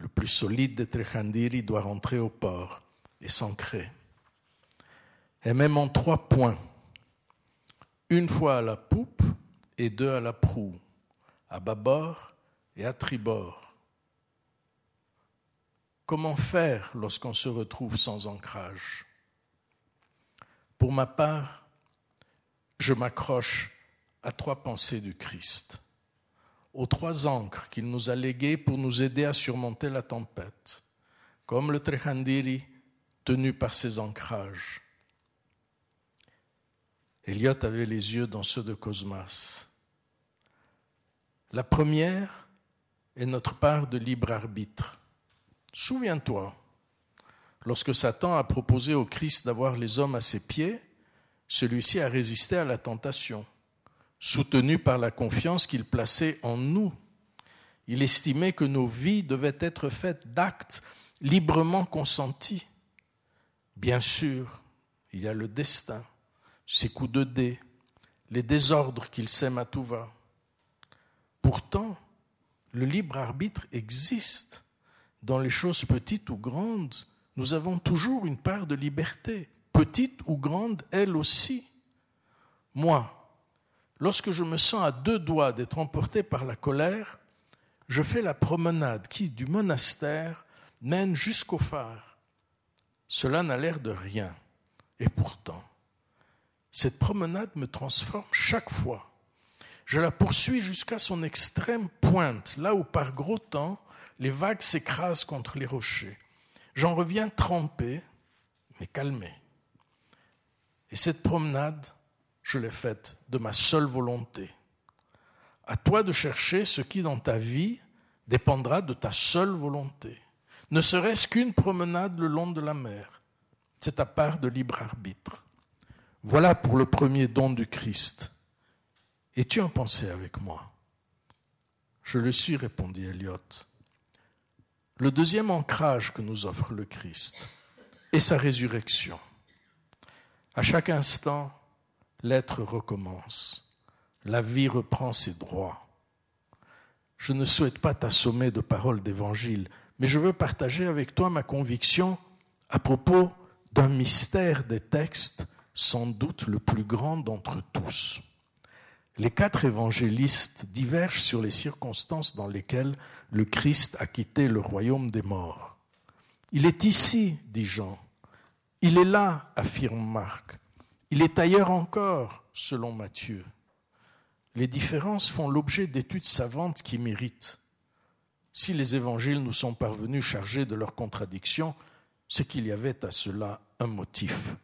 le plus solide des Trechandiri doit rentrer au port et s'ancrer. Et même en trois points, une fois à la poupe et deux à la proue, à bâbord et à tribord. Comment faire lorsqu'on se retrouve sans ancrage? Pour ma part, je m'accroche à trois pensées du Christ, aux trois ancres qu'il nous a léguées pour nous aider à surmonter la tempête, comme le Trechandiri tenu par ses ancrages. Eliot avait les yeux dans ceux de Cosmas. La première est notre part de libre arbitre. Souviens-toi, lorsque Satan a proposé au Christ d'avoir les hommes à ses pieds, celui-ci a résisté à la tentation, soutenu par la confiance qu'il plaçait en nous. Il estimait que nos vies devaient être faites d'actes librement consentis. Bien sûr, il y a le destin, ses coups de dés, les désordres qu'il sème à tout va. Pourtant, le libre arbitre existe. Dans les choses petites ou grandes, nous avons toujours une part de liberté petite ou grande, elle aussi. Moi, lorsque je me sens à deux doigts d'être emporté par la colère, je fais la promenade qui, du monastère, mène jusqu'au phare. Cela n'a l'air de rien. Et pourtant, cette promenade me transforme chaque fois. Je la poursuis jusqu'à son extrême pointe, là où par gros temps, les vagues s'écrasent contre les rochers. J'en reviens trempé, mais calmé. Et cette promenade, je l'ai faite de ma seule volonté. À toi de chercher ce qui dans ta vie dépendra de ta seule volonté. Ne serait-ce qu'une promenade le long de la mer. C'est ta part de libre arbitre. Voilà pour le premier don du Christ. Et tu en pensais avec moi? Je le suis, répondit Eliot. Le deuxième ancrage que nous offre le Christ est sa résurrection. À chaque instant, l'être recommence. La vie reprend ses droits. Je ne souhaite pas t'assommer de paroles d'évangile, mais je veux partager avec toi ma conviction à propos d'un mystère des textes, sans doute le plus grand d'entre tous. Les quatre évangélistes divergent sur les circonstances dans lesquelles le Christ a quitté le royaume des morts. Il est ici, dit Jean, il est là, affirme Marc. Il est ailleurs encore, selon Matthieu. Les différences font l'objet d'études savantes qui méritent. Si les évangiles nous sont parvenus chargés de leurs contradictions, c'est qu'il y avait à cela un motif.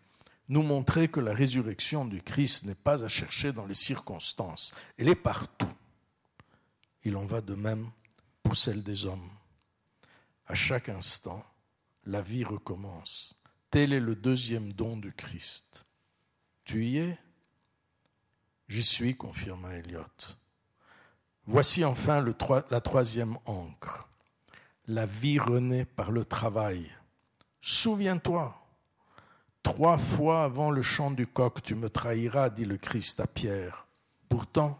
Nous montrer que la résurrection du Christ n'est pas à chercher dans les circonstances, elle est partout. Il en va de même pour celle des hommes. À chaque instant, la vie recommence. Tel est le deuxième don du Christ. Tu y es? J'y suis, confirma Eliot. Voici enfin la troisième encre. La vie renaît par le travail. Souviens-toi, trois fois avant le chant du coq, tu me trahiras, dit le Christ à Pierre. Pourtant,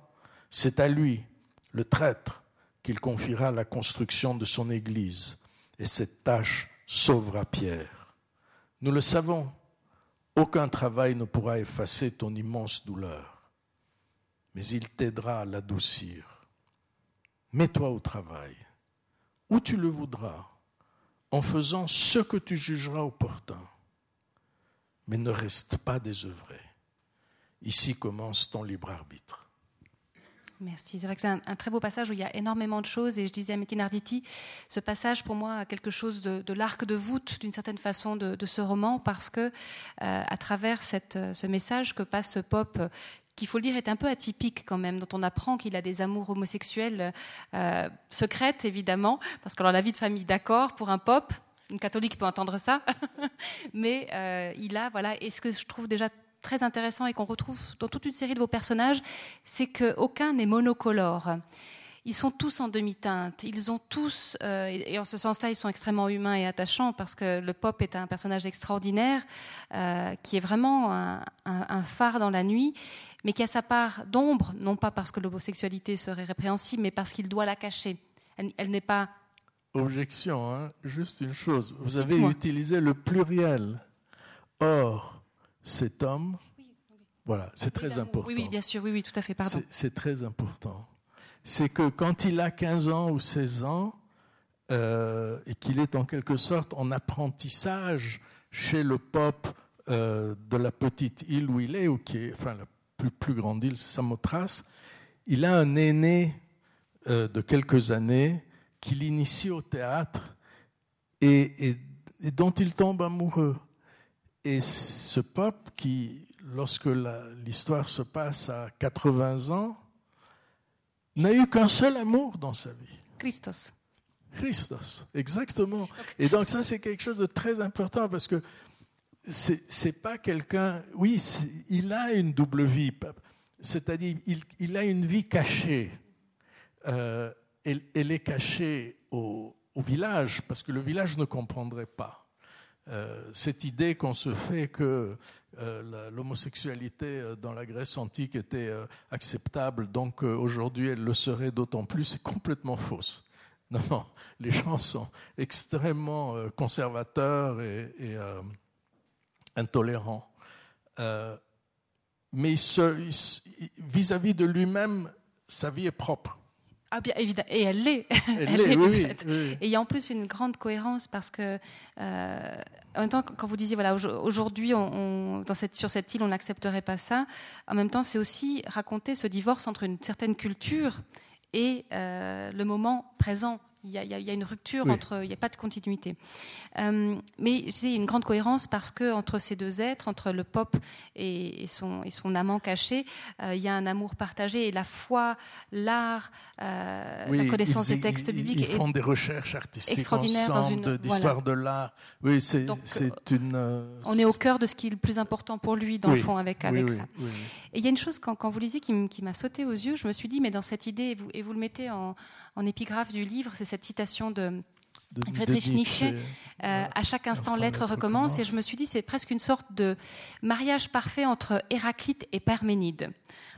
c'est à lui, le traître, qu'il confiera la construction de son Église, et cette tâche sauvera Pierre. Nous le savons, aucun travail ne pourra effacer ton immense douleur, mais il t'aidera à l'adoucir. Mets-toi au travail, où tu le voudras, en faisant ce que tu jugeras opportun, mais ne reste pas désœuvré. Ici commence ton libre arbitre. Merci. C'est vrai que c'est un, très beau passage où il y a énormément de choses. Et je disais à Métine Arditi, ce passage pour moi a quelque chose de, l'arc de voûte d'une certaine façon de, ce roman parce que euh, à travers cette, ce message que passe ce pop qui, faut le dire, est un peu atypique quand même, dont on apprend qu'il a des amours homosexuels euh, secrètes, évidemment, parce que alors la vie de famille, d'accord, pour un pop, une catholique peut entendre ça, mais euh, il a, voilà, et ce que je trouve déjà très intéressant et qu'on retrouve dans toute une série de vos personnages, c'est qu'aucun n'est monocolore. Ils sont tous en demi-teinte. Ils ont tous, euh, et en ce sens-là, ils sont extrêmement humains et attachants parce que le pop est un personnage extraordinaire, euh, qui est vraiment un, phare dans la nuit. mais qui a sa part d'ombre, non pas parce que l'homosexualité serait répréhensible, mais parce qu'il doit la cacher. Elle, n'est pas. Objection, hein. juste une chose. Vous avez utilisé le pluriel. Or, cet homme, voilà, c'est très important. Oui, oui, bien sûr, oui, oui, tout à fait, pardon. C'est très important. C'est que quand il a 15 ans ou 16 ans, euh, et qu'il est en quelque sorte en apprentissage chez le pop euh, de la petite île où il est, ou qui est, enfin, la plus, plus grande île, c'est Samothrace, il a un aîné euh, de quelques années qui l'initie au théâtre et, et, dont il tombe amoureux. Et ce pop qui, lorsque l'histoire se passe à 80 ans, n'a eu qu'un seul amour dans sa vie. Christos. Christos, exactement. Et donc ça, c'est quelque chose de très important parce que c'est pas quelqu'un. Oui, il a une double vie, c'est-à-dire il, il, a une vie cachée. Euh, elle, elle, est cachée au, au, village parce que le village ne comprendrait pas. Euh, cette idée qu'on se fait que euh, l'homosexualité dans la Grèce antique était acceptable, donc aujourd'hui elle le serait d'autant plus, c'est complètement fausse. Non, non, les gens sont extrêmement euh, conservateurs et, euh, intolérants. Euh, mais vis-à-vis de lui-même, sa vie est propre. Ah bien évidemment, et elle l'est. Elle, l'est, oui, Et il y a en plus une grande cohérence parce que, en même temps, quand vous disiez voilà, aujourd'hui, on, dans cette, sur cette île, on n'accepterait pas ça. En même temps, c'est aussi raconter ce divorce entre une certaine culture et euh, le moment présent. Il y, a, une rupture entre, il n'y a pas de continuité. Euh, mais c'est une grande cohérence parce que entre ces deux êtres, entre le pop et, son, et son, amant caché, euh, il y a un amour partagé et la foi, l'art, la connaissance des textes bibliques. Ils font des recherches artistiques ensemble, d'histoire de l'art. Oui, c'est une. on est au cœur de ce qui est le plus important pour lui dans le fond avec avec ça. Et il y a une chose, quand, quand vous lisez, qui, m'a sauté aux yeux, je me suis dit, mais dans cette idée, et vous, et vous le mettez en, en, épigraphe du livre, c'est cette citation de, Friedrich Nietzsche, euh, à chaque instant, l'être recommence. Et je me suis dit, c'est presque une sorte de mariage parfait entre Héraclite et Parménide.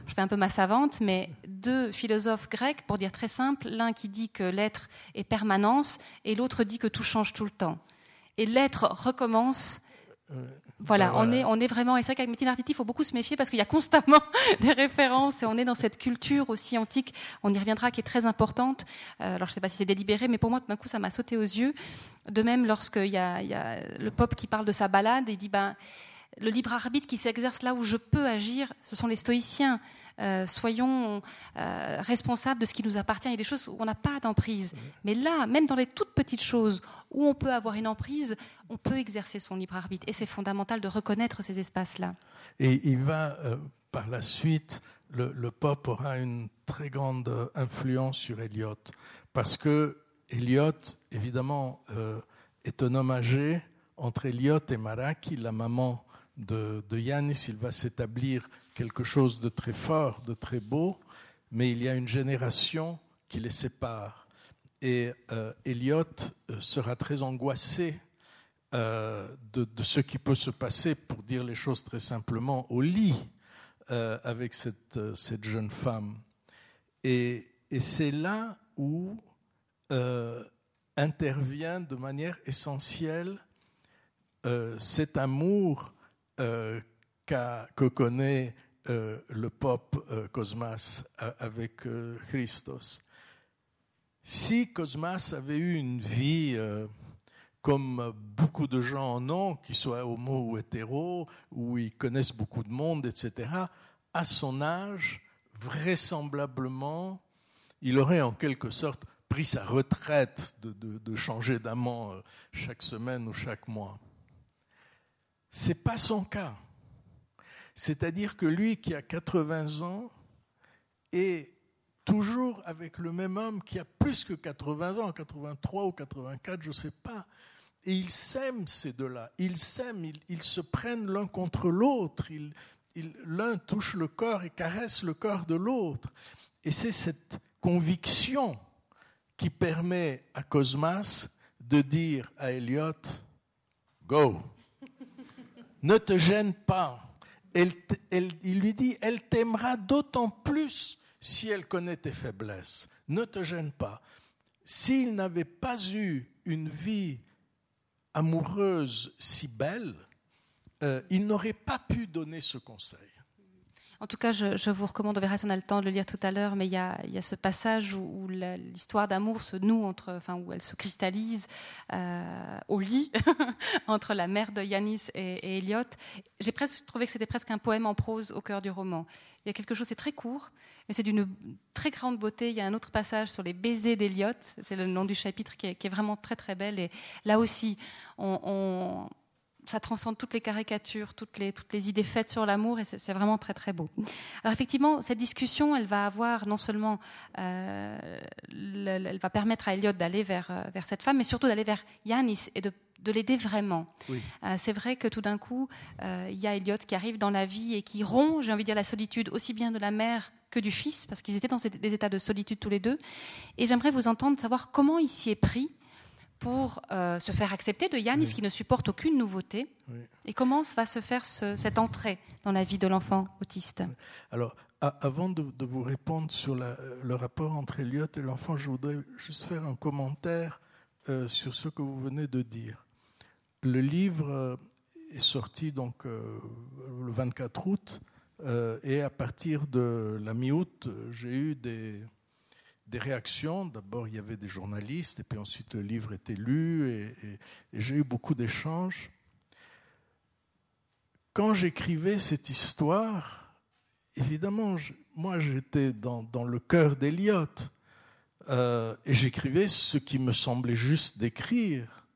Je fais un peu ma savante, mais deux philosophes grecs, pour dire très simple, l'un qui dit que l'être est permanence et l'autre dit que tout change tout le temps. Et l'être recommence voilà, On, est, on est vraiment. Et c'est vrai qu'avec Métine Arditi, il faut beaucoup se méfier parce qu'il y a constamment des références et on est dans cette culture aussi antique, on y reviendra, qui est très importante. Euh, alors je ne sais pas si c'est délibéré, mais pour moi, tout d'un coup, ça m'a sauté aux yeux. De même, lorsqu'il y a, il y a le pop qui parle de sa balade et dit ben, le libre arbitre qui s'exerce là où je peux agir, ce sont les stoïciens. Euh, soyons euh, responsables de ce qui nous appartient. Il y a des choses où on n'a pas d'emprise. Mais là, même dans les toutes petites choses où on peut avoir une emprise, on peut exercer son libre arbitre. Et c'est fondamental de reconnaître ces espaces-là. Et il va, euh, par la suite, le, le, pop aura une très grande influence sur Eliot. Parce que Eliot, évidemment, est un homme âgé. Entre Eliot et Maraki, la maman de, de Yanis, il va s'établir quelque chose de très fort, de très beau, mais il y a une génération qui les sépare. Et euh, Eliot euh, sera très angoissé euh, de, ce qui peut se passer, pour dire les choses très simplement, au lit avec cette, cette, jeune femme. Et, et c'est là où intervient de manière essentielle cet amour que connaît euh, le pop euh, Cosmas avec euh, Christos. Si Cosmas avait eu une vie comme beaucoup de gens en ont, qu'ils soient homo ou hétéro, où ils connaissent beaucoup de monde, etc., à son âge, vraisemblablement, il aurait en quelque sorte pris sa retraite de, de changer d'amant chaque semaine ou chaque mois. C'est pas son cas. C'est-à-dire que lui qui a 80 ans est toujours avec le même homme qui a plus que 80 ans, 83 ou 84, je ne sais pas. Et ils s'aiment ces deux-là, ils s'aiment, ils, se prennent l'un contre l'autre, l'un touche le corps et caresse le corps de l'autre. Et c'est cette conviction qui permet à Cosmas de dire à Elliot, Go, ne te gêne pas, il lui dit, elle t'aimera d'autant plus si elle connaît tes faiblesses. Ne te gêne pas. S'il n'avait pas eu une vie amoureuse si belle, euh, il n'aurait pas pu donner ce conseil. En tout cas, je, vous recommande, on verra si on a le temps de le lire tout à l'heure, mais il y a, ce passage où, l'histoire d'amour se noue, entre, enfin, où elle se cristallise euh, au lit entre la mère de Yanis et, Elliot. J'ai presque trouvé que c'était presque un poème en prose au cœur du roman. Il y a quelque chose, c'est très court, mais c'est d'une très grande beauté. Il y a un autre passage sur les baisers d'Elliot, c'est le nom du chapitre qui est, vraiment très très belle. Et là aussi, on ça transcende toutes les caricatures, toutes les, toutes les idées faites sur l'amour, et c'est vraiment très très beau. Alors effectivement, cette discussion, elle va avoir non seulement, euh, elle va permettre à Elliot d'aller vers, euh, vers cette femme, mais surtout d'aller vers Yanis et de, de l'aider vraiment. Euh, c'est vrai que tout d'un coup, il y a Elliot qui arrive dans la vie et qui rompt, j'ai envie de dire, la solitude aussi bien de la mère que du fils, parce qu'ils étaient dans des états de solitude tous les deux. Et j'aimerais vous entendre savoir comment il s'y est pris pour euh, se faire accepter de Yannis qui ne supporte aucune nouveauté. Et comment va se faire cette entrée dans la vie de l'enfant autiste? Alors, avant de, vous répondre sur le rapport entre Elliot et l'enfant, je voudrais juste faire un commentaire euh, sur ce que vous venez de dire. Le livre euh, est sorti donc le 24 août et à partir de la mi-août, j'ai eu des des réactions. D'abord, il y avait des journalistes, et puis ensuite le livre était lu, et, j'ai eu beaucoup d'échanges. Quand j'écrivais cette histoire, évidemment, moi j'étais dans, le cœur d'Eliot, euh, et j'écrivais ce qui me semblait juste d'écrire.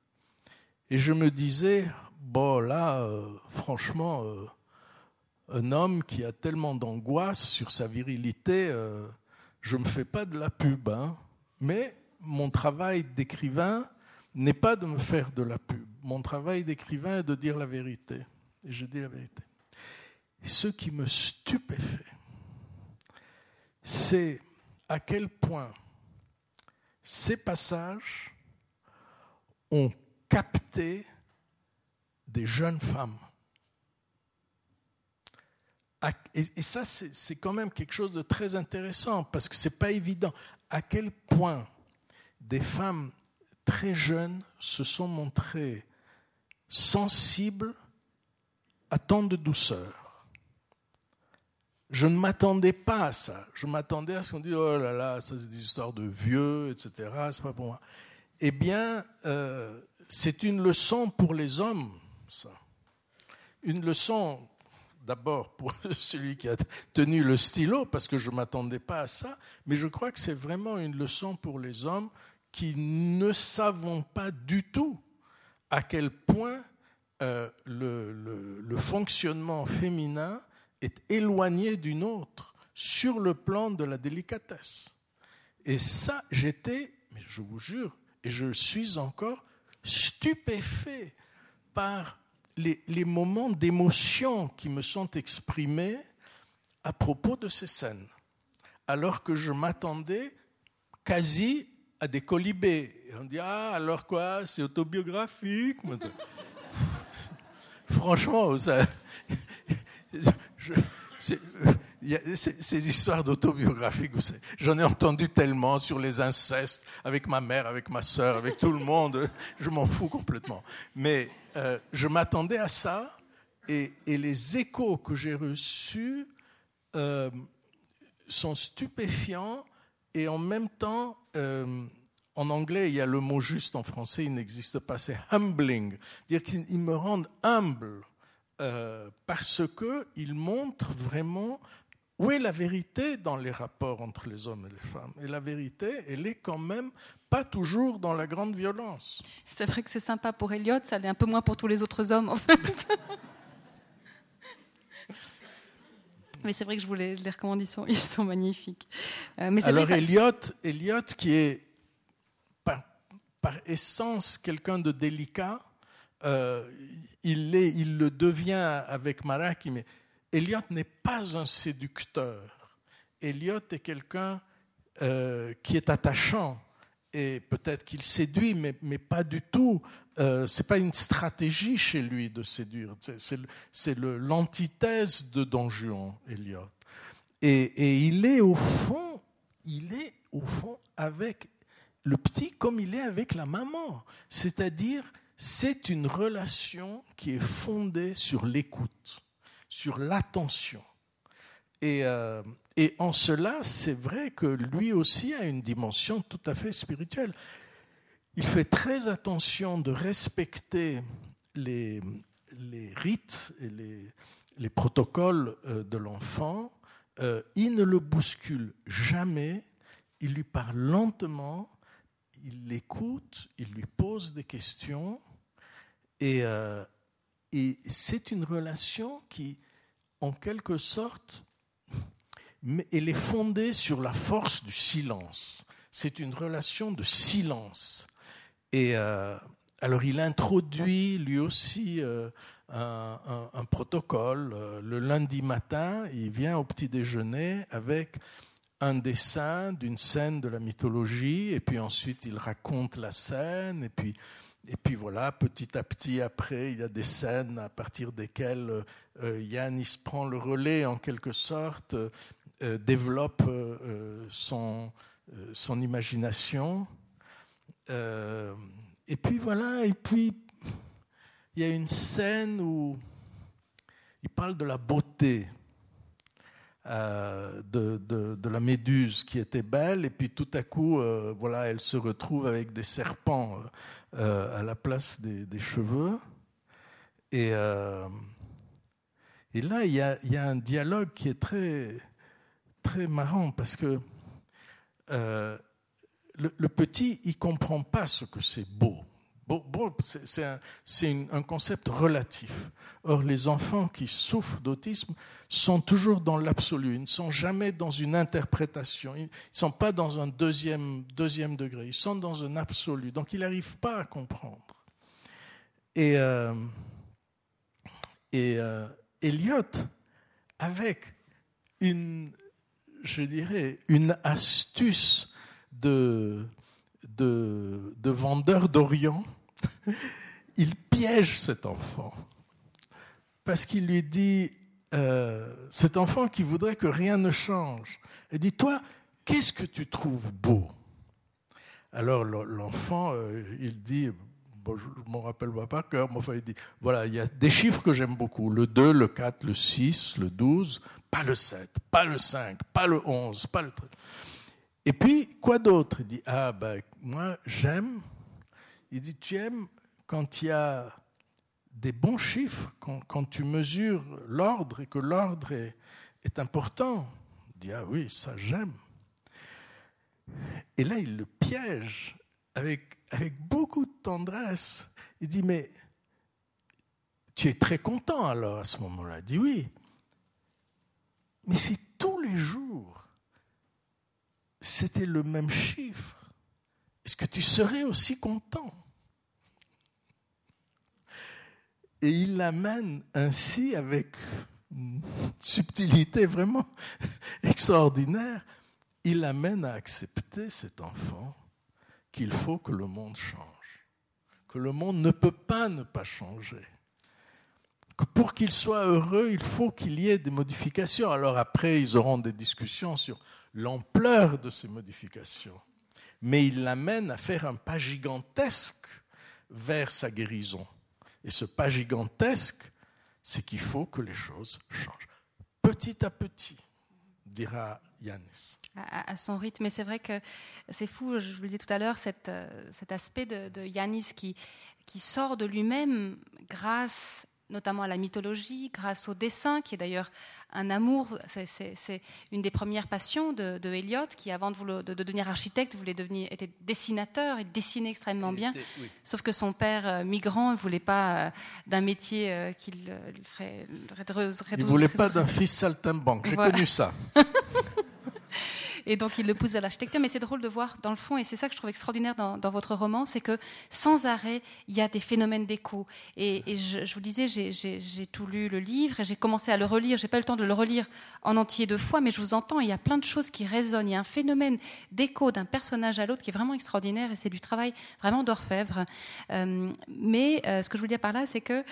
Et je me disais, bon là, euh, franchement, euh, un homme qui a tellement d'angoisse sur sa virilité, je ne me fais pas de la pub, hein, mais mon travail d'écrivain n'est pas de me faire de la pub. Mon travail d'écrivain est de dire la vérité. Et je dis la vérité. Ce qui me stupéfait, c'est à quel point ces passages ont capté des jeunes femmes et, ça, c'est quand même quelque chose de très intéressant parce que ce n'est pas évident à quel point des femmes très jeunes se sont montrées sensibles à tant de douceur? Je ne m'attendais pas à ça. Je m'attendais à ce qu'on dise oh là là, ça c'est des histoires de vieux, etc. C'est pas pour moi. Eh bien, euh, c'est une leçon pour les hommes, ça. Une leçon d'abord pour celui qui a tenu le stylo, parce que je ne m'attendais pas à ça, mais je crois que c'est vraiment une leçon pour les hommes qui ne savons pas du tout à quel point euh, le, fonctionnement féminin est éloigné d'une autre sur le plan de la délicatesse. Et ça, j'étais, je vous jure, et je suis encore stupéfait par les, moments d'émotion qui me sont exprimés à propos de ces scènes, alors que je m'attendais quasi à des colibés. on dit Ah, alors quoi C'est autobiographique Franchement, ça, ces histoires d'autobiographiques, j'en ai entendu tellement sur les incestes avec ma mère, avec ma soeur, avec tout le monde, je m'en fous complètement. Mais euh, je m'attendais à ça et, les échos que j'ai reçus euh, sont stupéfiants et en même temps, euh, en anglais, il y a le mot juste, en français, il n'existe pas, c'est humbling, dire qu'ils me rendent humble. parce qu'ils montrent vraiment où est la vérité dans les rapports entre les hommes et les femmes? Et la vérité, elle est quand même pas toujours dans la grande violence. C'est vrai que c'est sympa pour Elliot, ça l'est un peu moins pour tous les autres hommes, en fait. mais c'est vrai que je voulais les recommande, ils sont, ils sont magnifiques. Euh, mais Alors Elliot, Elliot, qui est par, par essence quelqu'un de délicat, euh, il, est, il le devient avec Maraki, mais Eliot n'est pas un séducteur. Eliot est quelqu'un euh, qui est attachant et peut-être qu'il séduit, mais, pas du tout euh, c'est pas une stratégie chez lui de séduire. C'est l'antithèse de Don Juan, Eliot. Et, et, il est au fond, il est au fond avec le petit comme il est avec la maman. C'est-à-dire, c'est une relation qui est fondée sur l'écoute, sur l'attention. Et, euh, et, en cela, c'est vrai que lui aussi a une dimension tout à fait spirituelle. Il fait très attention de respecter les, rites et les, les protocoles euh, de l'enfant. Euh, il ne le bouscule jamais, il lui parle lentement, il l'écoute, il lui pose des questions. Et, et c'est une relation qui, en quelque sorte, elle est fondée sur la force du silence. C'est une relation de silence. Et euh, alors il introduit lui aussi euh, un, protocole. Euh, le lundi matin, il vient au petit déjeuner avec un dessin d'une scène de la mythologie, et puis ensuite il raconte la scène, et puis, et puis voilà, petit à petit après, il y a des scènes à partir desquelles Yannis prend le relais en quelque sorte, euh, développe euh, euh, son, son imagination. et puis voilà, et puis il y a une scène où il parle de la beauté de, de, de, la méduse qui était belle, et puis tout à coup, voilà, elle se retrouve avec des serpents à la place des, cheveux. Et, et là, il y, a, un dialogue qui est très, très marrant parce que euh, le, petit, il comprend pas ce que c'est beau. C'est un, concept relatif. Or, les enfants qui souffrent d'autisme sont toujours dans l'absolu. Ils ne sont jamais dans une interprétation. Ils ne sont pas dans un deuxième, degré. Ils sont dans un absolu. Donc, ils n'arrivent pas à comprendre. Et, euh, et euh, Eliot, avec une, je dirais, une astuce de vendeur d'Orient. Il piège cet enfant parce qu'il lui dit, euh, cet enfant qui voudrait que rien ne change, il dit, toi, qu'est-ce que tu trouves beau? Alors l'enfant, euh, il dit, bon, je ne m'en rappelle pas par cœur, mais enfin, il dit, voilà, il y a des chiffres que j'aime beaucoup, le 2, le 4, le 6, le 12, pas le 7, pas le 5, pas le 11, pas le 13. Et puis, quoi d'autre? Il dit, ah ben, moi, j'aime. Il dit, tu aimes quand il y a des bons chiffres, quand, tu mesures l'ordre et que l'ordre est, est important. Il dit, ah oui, ça j'aime. Et là, il le piège avec, avec beaucoup de tendresse. Il dit, mais tu es très content alors à ce moment-là. Il dit, oui. Mais si tous les jours c'était le même chiffre, est-ce que tu serais aussi content? Et il l'amène ainsi avec une subtilité vraiment extraordinaire. Il l'amène à accepter cet enfant qu'il faut que le monde change, que le monde ne peut pas ne pas changer pour qu'il soit heureux, il faut qu'il y ait des modifications. Alors après, ils auront des discussions sur l'ampleur de ces modifications. Mais il l'amène à faire un pas gigantesque vers sa guérison. Et ce pas gigantesque, c'est qu'il faut que les choses changent. Petit à petit, dira Yanis. À, son rythme. Mais c'est vrai que c'est fou, je vous le disais tout à l'heure, euh, cet, aspect de, de Yanis qui, qui sort de lui-même grâce notamment à la mythologie, grâce au dessin, qui est d'ailleurs un amour, c'est une des premières passions de, de Eliot, qui avant de, de, devenir architecte voulait devenir, était dessinateur et dessinait extrêmement bien. Sauf que son père euh, migrant ne voulait pas euh, d'un métier euh, qu'il ferait. Il ne voulait pas d'un fils saltimbanque, j'ai connu ça. et donc il le pousse à l'architecture. Mais c'est drôle de voir dans le fond, et c'est ça que je trouve extraordinaire dans, votre roman, c'est que sans arrêt, il y a des phénomènes d'écho. Et, je, vous disais, j'ai tout lu le livre, et j'ai commencé à le relire. J'ai pas eu le temps de le relire en entier deux fois, mais je vous entends. Il y a plein de choses qui résonnent. Il y a un phénomène d'écho d'un personnage à l'autre qui est vraiment extraordinaire, et c'est du travail vraiment d'orfèvre. Euh, mais euh, ce que je veux dire par là, c'est que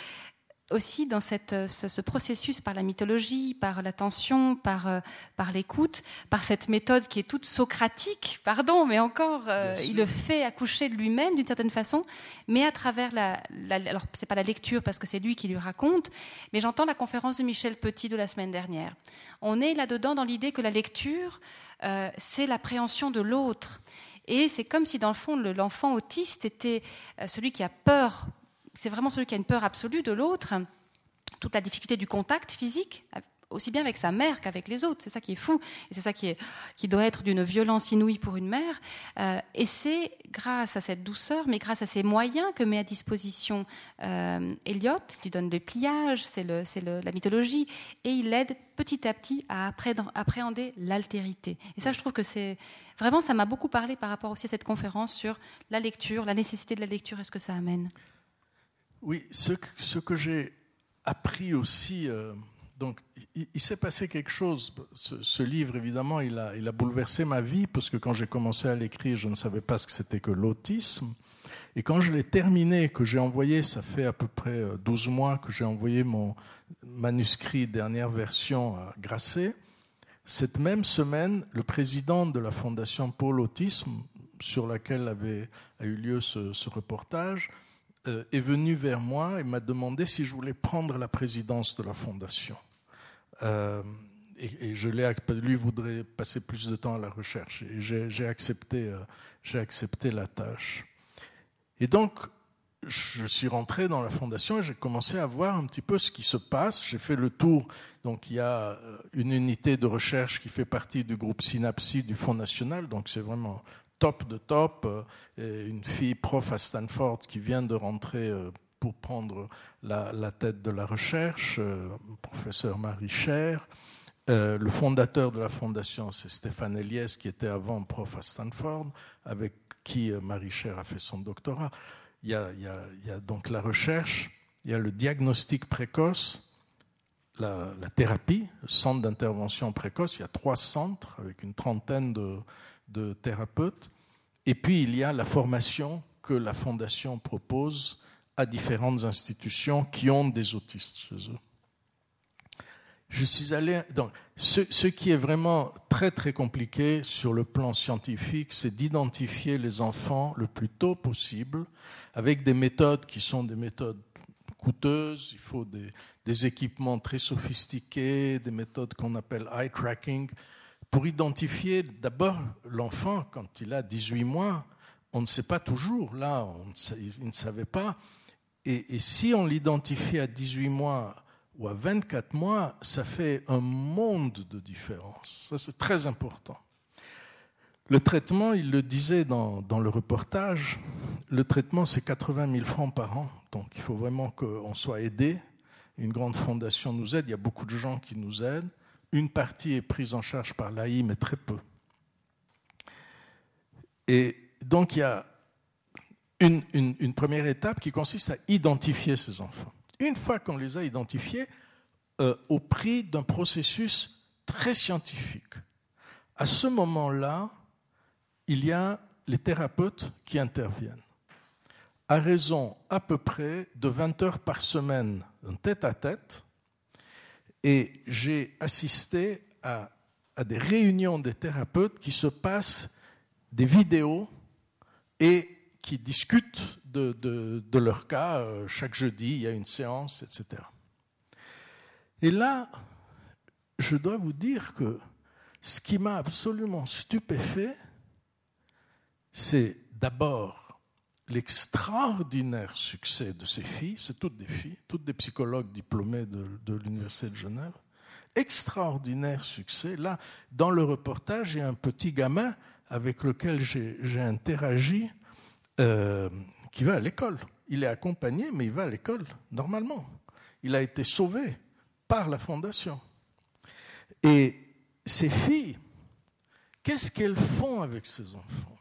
aussi dans cette, euh, ce, processus par la mythologie, par l'attention, par, euh, par l'écoute, par cette méthode qui est toute socratique, pardon, mais encore, euh, il le fait accoucher de lui-même d'une certaine façon, mais à travers la, la alors c'est pas la lecture parce que c'est lui qui lui raconte, mais j'entends la conférence de Michel Petit de la semaine dernière. On est là-dedans dans l'idée que la lecture, c'est l'appréhension de l'autre. Et c'est comme si, dans le fond, l'enfant autiste était celui qui a peur c'est vraiment celui qui a une peur absolue de l'autre, toute la difficulté du contact physique, aussi bien avec sa mère qu'avec les autres. C'est ça qui est fou, et c'est ça qui, doit être d'une violence inouïe pour une mère. Euh, et c'est grâce à cette douceur, mais grâce à ces moyens que met à disposition euh, Eliot, qui lui donne le pliage, c'est la mythologie, et il l'aide petit à petit à appréhender l'altérité. Et ça, je trouve que c'est vraiment, ça m'a beaucoup parlé par rapport aussi à cette conférence sur la lecture, la nécessité de la lecture et ce que ça amène. Oui, ce, que j'ai appris aussi, euh, donc il, s'est passé quelque chose. Ce, livre, évidemment, il a, bouleversé ma vie parce que quand j'ai commencé à l'écrire, je ne savais pas ce que c'était que l'autisme. Et quand je l'ai terminé, que j'ai envoyé, ça fait à peu près 12 euh, mois que j'ai envoyé mon manuscrit dernière version à Grasset, cette même semaine, le président de la Fondation Pôle Autisme, sur laquelle avait, a eu lieu ce, reportage, est venu vers moi et m'a demandé si je voulais prendre la présidence de la fondation. Euh, et, je l'ai lui voudrait passer plus de temps à la recherche. Et j'ai accepté, euh, j'ai accepté la tâche. Et donc, je suis rentré dans la fondation et j'ai commencé à voir un petit peu ce qui se passe. J'ai fait le tour. Donc, il y a une unité de recherche qui fait partie du groupe Synapsi du Fonds national. Donc, c'est vraiment top de top, euh, une fille prof à Stanford qui vient de rentrer euh, pour prendre la, tête de la recherche, euh, professeur Marie Cher. le fondateur de la fondation, c'est Stéphane Eliès, qui était avant prof à Stanford, avec qui Marie Cher a fait son doctorat. Il y, a, donc la recherche, il y a le diagnostic précoce, la, la thérapie, le centre d'intervention précoce. Il y a trois centres avec une trentaine de, de thérapeutes. Et puis, il y a la formation que la Fondation propose à différentes institutions qui ont des autistes chez eux. Je suis allé. Donc, ce, ce, qui est vraiment très très compliqué sur le plan scientifique, c'est d'identifier les enfants le plus tôt possible avec des méthodes qui sont des méthodes coûteuses. Il faut des, des équipements très sophistiqués, des méthodes qu'on appelle eye tracking pour identifier d'abord l'enfant quand il a 18 mois. On ne sait pas toujours, là, on, il ne savait pas. Et, si on l'identifie à 18 mois ou à 24 mois, ça fait un monde de différence. Ça, c'est très important. Le traitement, il le disait dans, dans le reportage, le traitement, c'est 80 000 francs par an. Donc, il faut vraiment qu'on soit aidé. Une grande fondation nous aide. Il y a beaucoup de gens qui nous aident. Une partie est prise en charge par l'AI, mais très peu. Et donc il y a une, première étape qui consiste à identifier ces enfants. Une fois qu'on les a identifiés, euh, au prix d'un processus très scientifique. À ce moment-là, il y a les thérapeutes qui interviennent. À raison à peu près de 20 heures par semaine, en tête à tête, et j'ai assisté à, des réunions des thérapeutes qui se passent des vidéos et qui discutent de, leur cas. Euh, chaque jeudi, il y a une séance, etc. Et là, je dois vous dire que ce qui m'a absolument stupéfait, c'est d'abord l'extraordinaire succès de ces filles, c'est toutes des filles, toutes des psychologues diplômés de, l'Université de Genève, extraordinaire succès. Là, dans le reportage, il y a un petit gamin avec lequel j'ai interagi euh, qui va à l'école. Il est accompagné, mais il va à l'école normalement. Il a été sauvé par la fondation. Et ces filles, qu'est-ce qu'elles font avec ces enfants?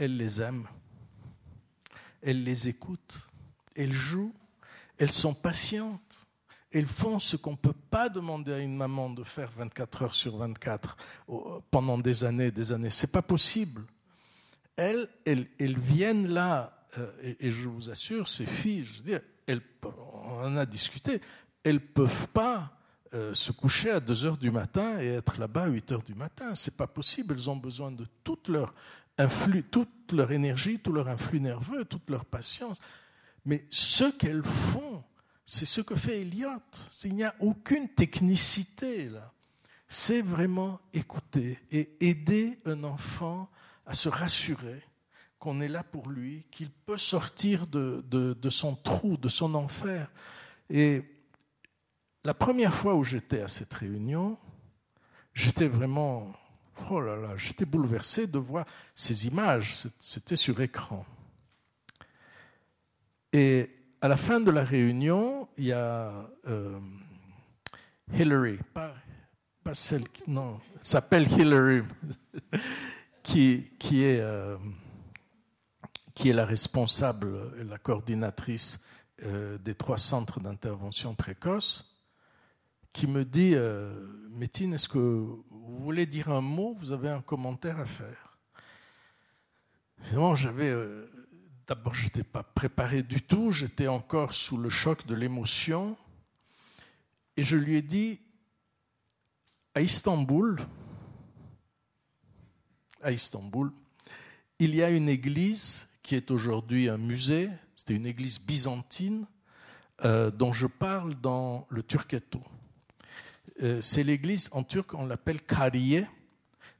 Elles les aiment, elles les écoutent, elles jouent, elles sont patientes, elles font ce qu'on ne peut pas demander à une maman de faire 24 heures sur 24 pendant des années et des années. C'est pas possible. Elles, elles, elles viennent là, euh, et, je vous assure, ces filles, je veux dire, on en a discuté, elles ne peuvent pas euh, se coucher à 2 heures du matin et être là-bas à 8 heures du matin. C'est pas possible. Elles ont besoin de toute leur toute leur énergie, tout leur influx nerveux, toute leur patience. Mais ce qu'elles font, c'est ce que fait Elliot. Il n'y a aucune technicité là. C'est vraiment écouter et aider un enfant à se rassurer qu'on est là pour lui, qu'il peut sortir de, de, son trou, de son enfer. Et la première fois où j'étais à cette réunion, j'étais vraiment, oh là là, j'étais bouleversé de voir ces images, c'était sur écran. Et à la fin de la réunion, il y a euh, Hillary, pas, celle qui, non, s'appelle Hillary, qui, qui, est, euh, qui est la responsable, la coordinatrice euh, des trois centres d'intervention précoce qui me dit euh, Métine, est-ce que vous voulez dire un mot? Vous avez un commentaire à faire j'avais. Euh, d'abord, je n'étais pas préparé du tout, j'étais encore sous le choc de l'émotion. Et je lui ai dit à Istanbul, à Istanbul, il y a une église qui est aujourd'hui un musée, c'était une église byzantine euh, dont je parle dans le Turquetto. Euh, c'est l'église, en turc on l'appelle Kariye,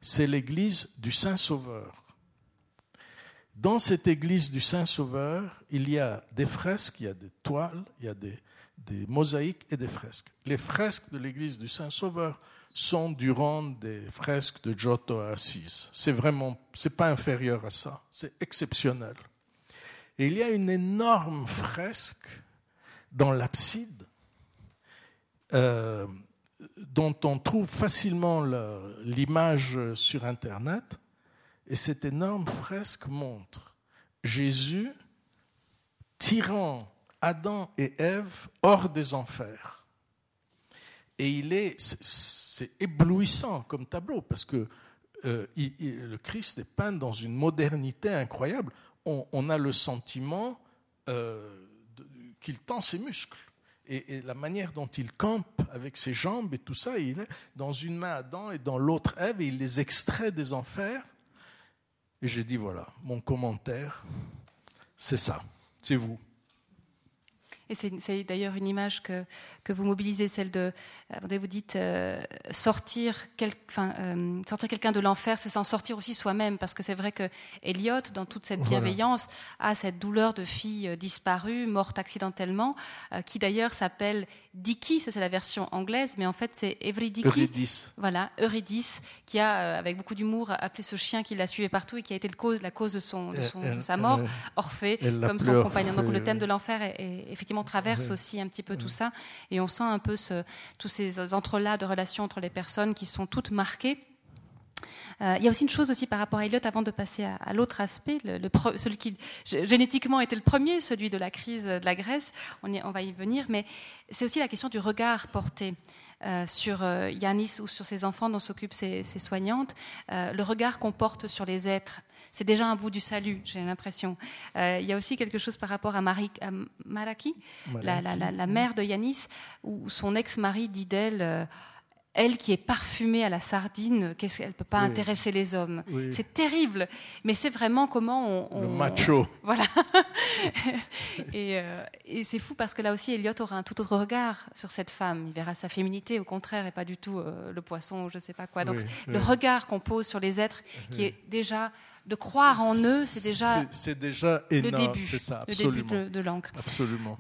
c'est l'église du Saint-Sauveur. Dans cette église du Saint-Sauveur, il y a des fresques, il y a des toiles, il y a des, mosaïques et des fresques. Les fresques de l'église du Saint-Sauveur sont du rang des fresques de Giotto à Assise. C'est vraiment, c'est pas inférieur à ça, c'est exceptionnel. Et il y a une énorme fresque dans l'abside euh, dont on trouve facilement l'image sur Internet. Et cette énorme fresque montre Jésus tirant Adam et Ève hors des enfers. Et il est, c'est éblouissant comme tableau parce que euh, le Christ est peint dans une modernité incroyable. On, a le sentiment euh, qu'il tend ses muscles et, la manière dont il campe avec ses jambes et tout ça, il est dans une main Adam et dans l'autre Ève, et il les extrait des enfers. Et j'ai dit, voilà, mon commentaire, c'est ça, c'est vous. Et c'est d'ailleurs une image que, que, vous mobilisez, celle de, euh, vous dites, euh, sortir, quel, enfin, euh, sortir quelqu'un de l'enfer, c'est s'en sortir aussi soi-même, parce que c'est vrai que Elliot, dans toute cette bienveillance, a cette douleur de fille disparue, morte accidentellement, qui d'ailleurs s'appelle Dicky, ça c'est la version anglaise, mais en fait c'est Eurydice. Voilà, Eurydice, qui a, avec beaucoup d'humour, appelé ce chien qui l'a suivi partout et qui a été le cause, la cause de, son, de, son, de sa mort, Orphée, comme son compagnon. Donc le thème de l'enfer est effectivement traverse aussi un petit peu tout ça. Et on sent un peu ce, tous ces entrelacs de relations entre les personnes qui sont toutes marquées. Euh, il y a aussi une chose aussi par rapport à Elliot, avant de passer à, l'autre aspect, le, celui qui génétiquement était le premier, celui de la crise de la Grèce, on, on va y venir, mais c'est aussi la question du regard porté. Euh, sur euh, Yanis ou sur ses enfants dont s'occupent ses, soignantes, le regard qu'on porte sur les êtres c'est déjà un bout du salut, j'ai l'impression. Euh, il y a aussi quelque chose par rapport à, Marie, Maraki, la, mère de Yanis, où son ex-mari dit d'elle euh, elle qui est parfumée à la sardine, qu'est-ce qu'elle peut pas intéresser les hommes C'est terrible, mais c'est vraiment comment on, le macho. Voilà. Euh, et, c'est fou parce que là aussi, Elliot aura un tout autre regard sur cette femme. Il verra sa féminité, au contraire, et pas du tout le poisson, je sais pas quoi. Donc le regard qu'on pose sur les êtres, qui est déjà de croire en eux, c'est déjà, c'est déjà énorme, le début, c'est ça, absolument. Le début de, l'encre. Absolument.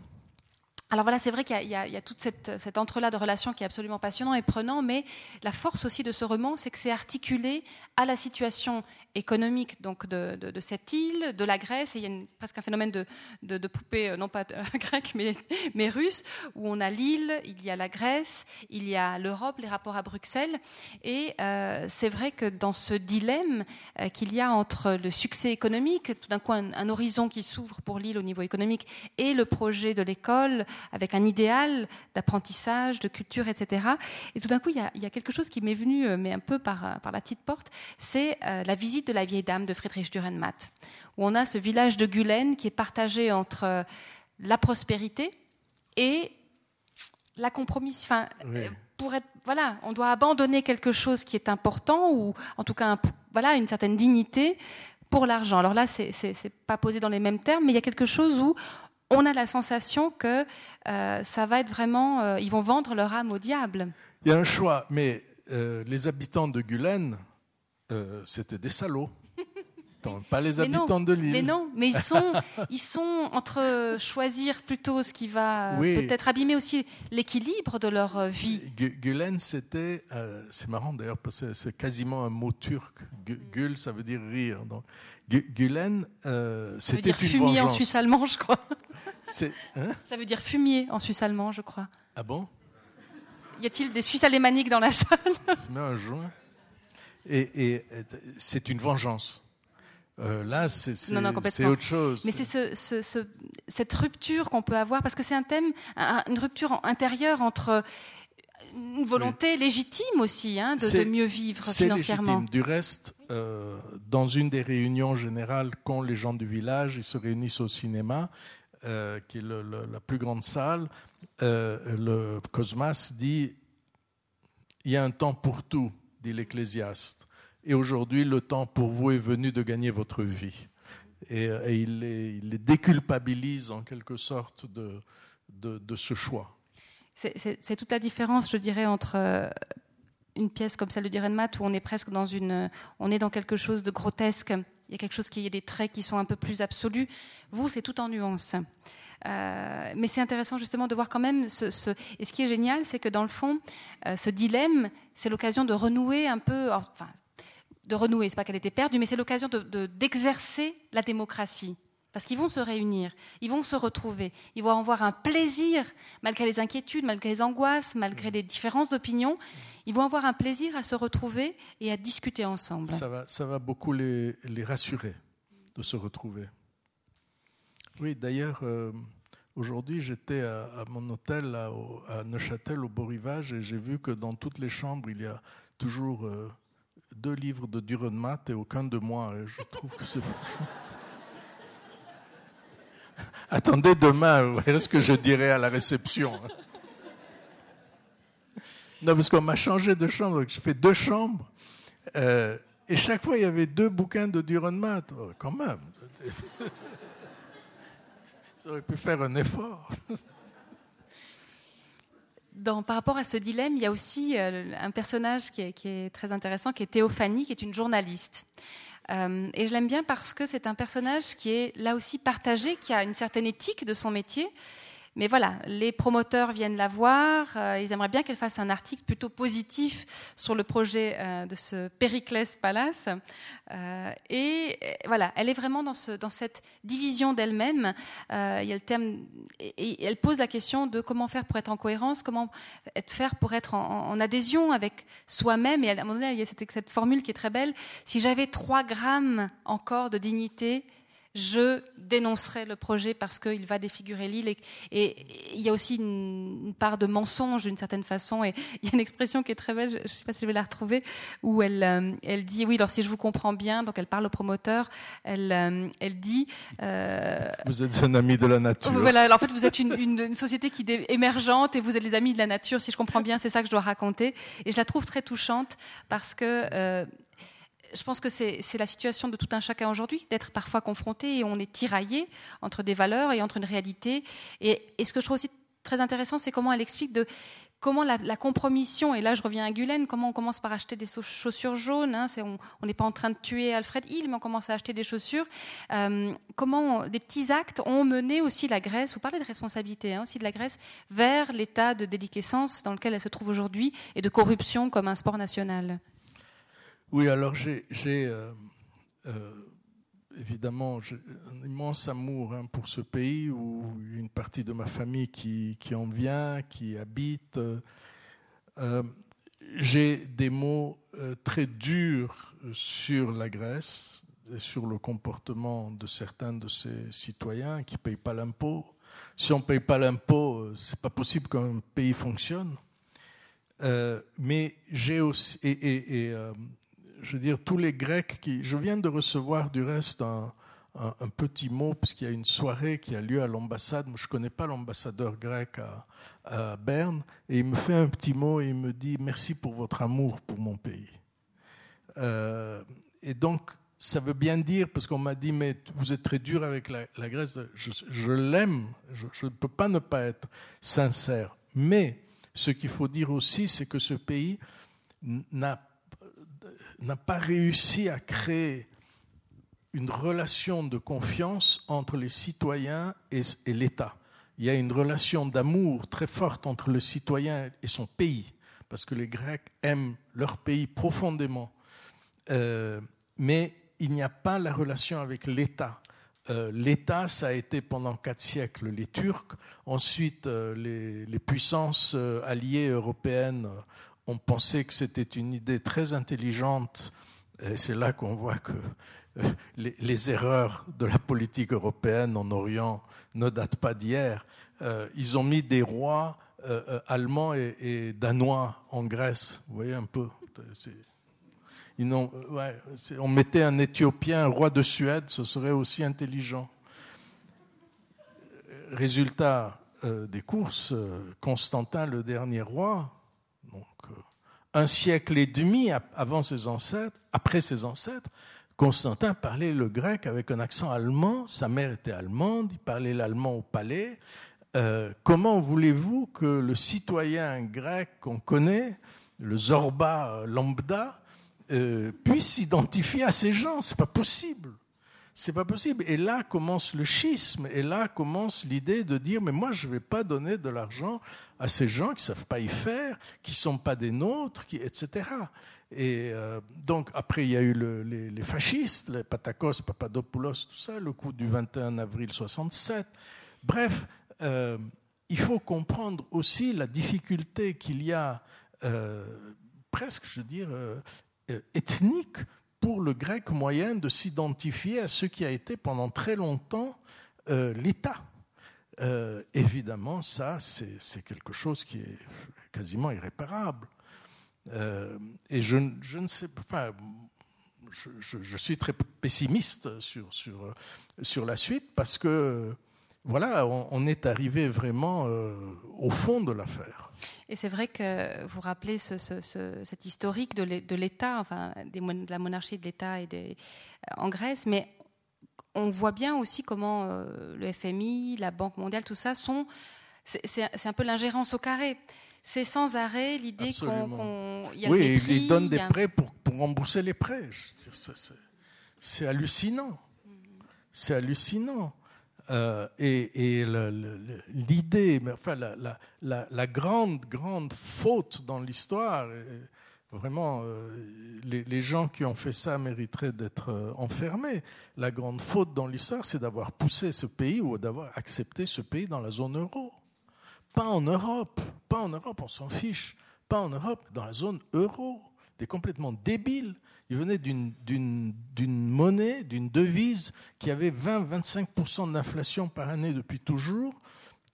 Alors voilà, c'est vrai qu'il y, a tout cette, cet entrelac de relations qui est absolument passionnant et prenant, mais la force aussi de ce roman, c'est que c'est articulé à la situation économique donc de, cette île, de la Grèce, et il y a presque un phénomène de, poupée, euh, non pas grecque, mais, russe, où on a l'île, il y a la Grèce, il y a l'Europe, les rapports à Bruxelles, et euh, c'est vrai que dans ce dilemme euh, qu'il y a entre le succès économique, tout d'un coup un horizon qui s'ouvre pour l'île au niveau économique, et le projet de l'école, avec un idéal d'apprentissage, de culture, etc. Et tout d'un coup, il y, a, quelque chose qui m'est venu, euh, mais un peu par, euh, par la petite porte, c'est euh, la visite de la vieille dame de Friedrich Dürrenmatt, où on a ce village de Gulen qui est partagé entre la prospérité et la compromission. Enfin, pour être, voilà, on doit abandonner quelque chose qui est important, ou en tout cas, voilà, une certaine dignité pour l'argent. Alors là, c'est pas posé dans les mêmes termes, mais il y a quelque chose où on a la sensation que euh, ça va être vraiment, euh, ils vont vendre leur âme au diable. Il y a un choix, mais euh, les habitants de Gulen, c'était des salauds. pas les habitants de l'île. Mais non, mais ils sont, ils sont entre choisir plutôt ce qui va peut-être abîmer aussi l'équilibre de leur vie. Gulen, c'était, c'est marrant d'ailleurs, parce que c'est quasiment un mot turc. Gül, ça veut dire rire. Donc, Gulen, c'était une fumier en suisse allemand, je crois. Hein? Ça veut dire fumier en suisse allemand, je crois. Ah bon? Y a-t-il des Suisses alémaniques dans la salle? Fumer un joint. Et, c'est une vengeance. Euh, là, c'est autre chose. Mais c'est ce, cette rupture qu'on peut avoir, parce que c'est un thème, une rupture intérieure entre une volonté légitime aussi hein, de, mieux vivre financièrement. Légitime. Du reste, euh, dans une des réunions générales qu'ont les gens du village, ils se réunissent au cinéma euh, qui est la plus grande salle, euh, le Cosmas dit Il y a un temps pour tout, dit l'Ecclésiaste. Et aujourd'hui, le temps pour vous est venu de gagner votre vie. Et, il, les, déculpabilise en quelque sorte de, de, ce choix. C'est toute la différence, je dirais, entre une pièce comme celle de Direnmat où on est presque dans une, on est dans quelque chose de grotesque il y a quelque chose qui, il y a des traits qui sont un peu plus absolus. Vous, c'est tout en nuances. Euh, mais c'est intéressant justement de voir quand même ce, et ce qui est génial, c'est que dans le fond, euh, ce dilemme, c'est l'occasion de renouer un peu, enfin, de renouer, c'est pas qu'elle était perdue, mais c'est l'occasion de, d'exercer la démocratie. Parce qu'ils vont se réunir, ils vont se retrouver, ils vont avoir un plaisir, malgré les inquiétudes, malgré les angoisses, malgré les différences d'opinion, ils vont avoir un plaisir à se retrouver et à discuter ensemble. Ça va, ça va beaucoup les, les rassurer de se retrouver. Oui, d'ailleurs, euh, aujourd'hui, j'étais à, mon hôtel à, Neuchâtel, au Beau Rivage, et j'ai vu que dans toutes les chambres, il y a toujours euh, deux livres de Durenmat et aucun de moi. Et je trouve que c'est franchement. Attendez demain, vous verrez ce que je dirai à la réception. Non, parce qu'on m'a changé de chambre, donc j'ai fait deux chambres. Euh, et chaque fois, il y avait deux bouquins de Durenmat. Oh, quand même. Ça aurait pu faire un effort. Par rapport à ce dilemme, il y a aussi euh, un personnage qui est, qui est, très intéressant, qui est Théophanie, qui est une journaliste. Euh, et je l'aime bien parce que c'est un personnage qui est là aussi partagé, qui a une certaine éthique de son métier mais voilà, les promoteurs viennent la voir. Euh, ils aimeraient bien qu'elle fasse un article plutôt positif sur le projet euh, de ce Périclès Palace. Euh, et voilà, elle est vraiment dans, ce, dans cette division d'elle-même. il y a le terme, et, elle pose la question de comment faire pour être en cohérence, comment faire pour être en, adhésion avec soi-même. Et à un moment donné, il y a cette, cette formule qui est très belle. Si j'avais trois grammes encore de dignité, je dénoncerai le projet parce qu'il va défigurer l'île. Et, il y a aussi une, part de mensonge d'une certaine façon. Et il y a une expression qui est très belle, je ne sais pas si je vais la retrouver, où elle, euh, elle dit, oui, alors si je vous comprends bien, donc elle parle au promoteur, elle, euh, elle dit... Euh, vous êtes un ami de la nature. Voilà, en fait, vous êtes une, une, société qui est émergente et vous êtes les amis de la nature, si je comprends bien, c'est ça que je dois raconter. Et je la trouve très touchante parce que je pense que c'est la situation de tout un chacun aujourd'hui, d'être parfois confronté et on est tiraillé entre des valeurs et entre une réalité. Et, ce que je trouve aussi très intéressant, c'est comment elle explique de comment la, compromission, et là je reviens à Gulen, comment on commence par acheter des chaussures jaunes, hein, on n'est pas en train de tuer Alfred Hill, mais on commence à acheter des chaussures, euh, comment des petits actes ont mené aussi la Grèce, vous parlez de responsabilité hein, aussi de la Grèce, vers l'état de déliquescence dans lequel elle se trouve aujourd'hui et de corruption comme un sport national Oui, alors j'ai... Euh, euh, évidemment, un immense amour hein, pour ce pays où une partie de ma famille qui, qui en vient, qui habite. Euh, j'ai des mots très durs sur la Grèce et sur le comportement de certains de ses citoyens qui ne payent pas l'impôt. Si on ne paye pas l'impôt, c'est pas possible qu'un pays fonctionne. mais j'ai aussi, et je veux dire, tous les Grecs qui. Je viens de recevoir du reste un, petit mot, puisqu'il y a une soirée qui a lieu à l'ambassade. Je ne connais pas l'ambassadeur grec à, Berne, et il me fait un petit mot et il me dit Merci pour votre amour pour mon pays. Euh, et donc, ça veut bien dire, parce qu'on m'a dit, mais vous êtes très dur avec la, Grèce, je, je l'aime, je ne peux pas ne pas être sincère. Mais ce qu'il faut dire aussi, c'est que ce pays n'a n'a pas réussi à créer une relation de confiance entre les citoyens et, l'État. Il y a une relation d'amour très forte entre le citoyen et son pays, parce que les Grecs aiment leur pays profondément. Euh, mais il n'y a pas la relation avec l'État. Euh, L'État, ça a été pendant quatre siècles les Turcs, ensuite euh, les, les, puissances alliées européennes on pensait que c'était une idée très intelligente. Et c'est là qu'on voit que euh, les, erreurs de la politique européenne en Orient ne datent pas d'hier. Euh, ils ont mis des rois euh, allemands et, danois en Grèce. Vous voyez un peu. on mettait un Éthiopien, un roi de Suède, ce serait aussi intelligent. Résultat des courses, Constantin, le dernier roi, un siècle et demi avant ses ancêtres, après ses ancêtres, Constantin parlait le grec avec un accent allemand. Sa mère était allemande, il parlait l'allemand au palais. Euh, comment voulez-vous que le citoyen grec qu'on connaît, le Zorba lambda, euh, puisse s'identifier à ces gens? C'est pas possible. C'est pas possible. Et là commence le schisme. Et là commence l'idée de dire mais moi je ne vais pas donner de l'argent à ces gens qui ne savent pas y faire, qui ne sont pas des nôtres, qui, etc. Et euh, donc, après, il y a eu les, fascistes, les Patakos, Papadopoulos, tout ça, le coup du 21 avril 67. Bref, euh, il faut comprendre aussi la difficulté qu'il y a, euh, presque, je veux dire, ethnique pour le grec moyen de s'identifier à ce qui a été pendant très longtemps l'État. Euh, évidemment, ça, c'est quelque chose qui est quasiment irréparable. Euh, et je, ne sais pas, je, suis très pessimiste sur, sur, sur la suite parce que, voilà, on, est arrivé vraiment euh, au fond de l'affaire. Et c'est vrai que vous rappelez ce, cet historique de l'État, enfin, de la monarchie de l'État et des, en Grèce, mais on voit bien aussi comment euh, le FMI, la Banque mondiale, tout ça sont. C'est un peu l'ingérence au carré. C'est sans arrêt l'idée qu'on. oui, ils donnent des prêts pour, rembourser les prêts. C'est hallucinant. C'est hallucinant. Euh, et, l'idée, enfin, la, grande, grande faute dans l'histoire, Vraiment, euh, les, gens qui ont fait ça mériteraient d'être euh, enfermés. La grande faute dans l'histoire, c'est d'avoir poussé ce pays ou d'avoir accepté ce pays dans la zone euro. Pas en Europe, pas en Europe, on s'en fiche. Pas en Europe, dans la zone euro. C'est complètement débile. Il venait d'une monnaie, d'une devise qui avait 20-25% d'inflation par année depuis toujours.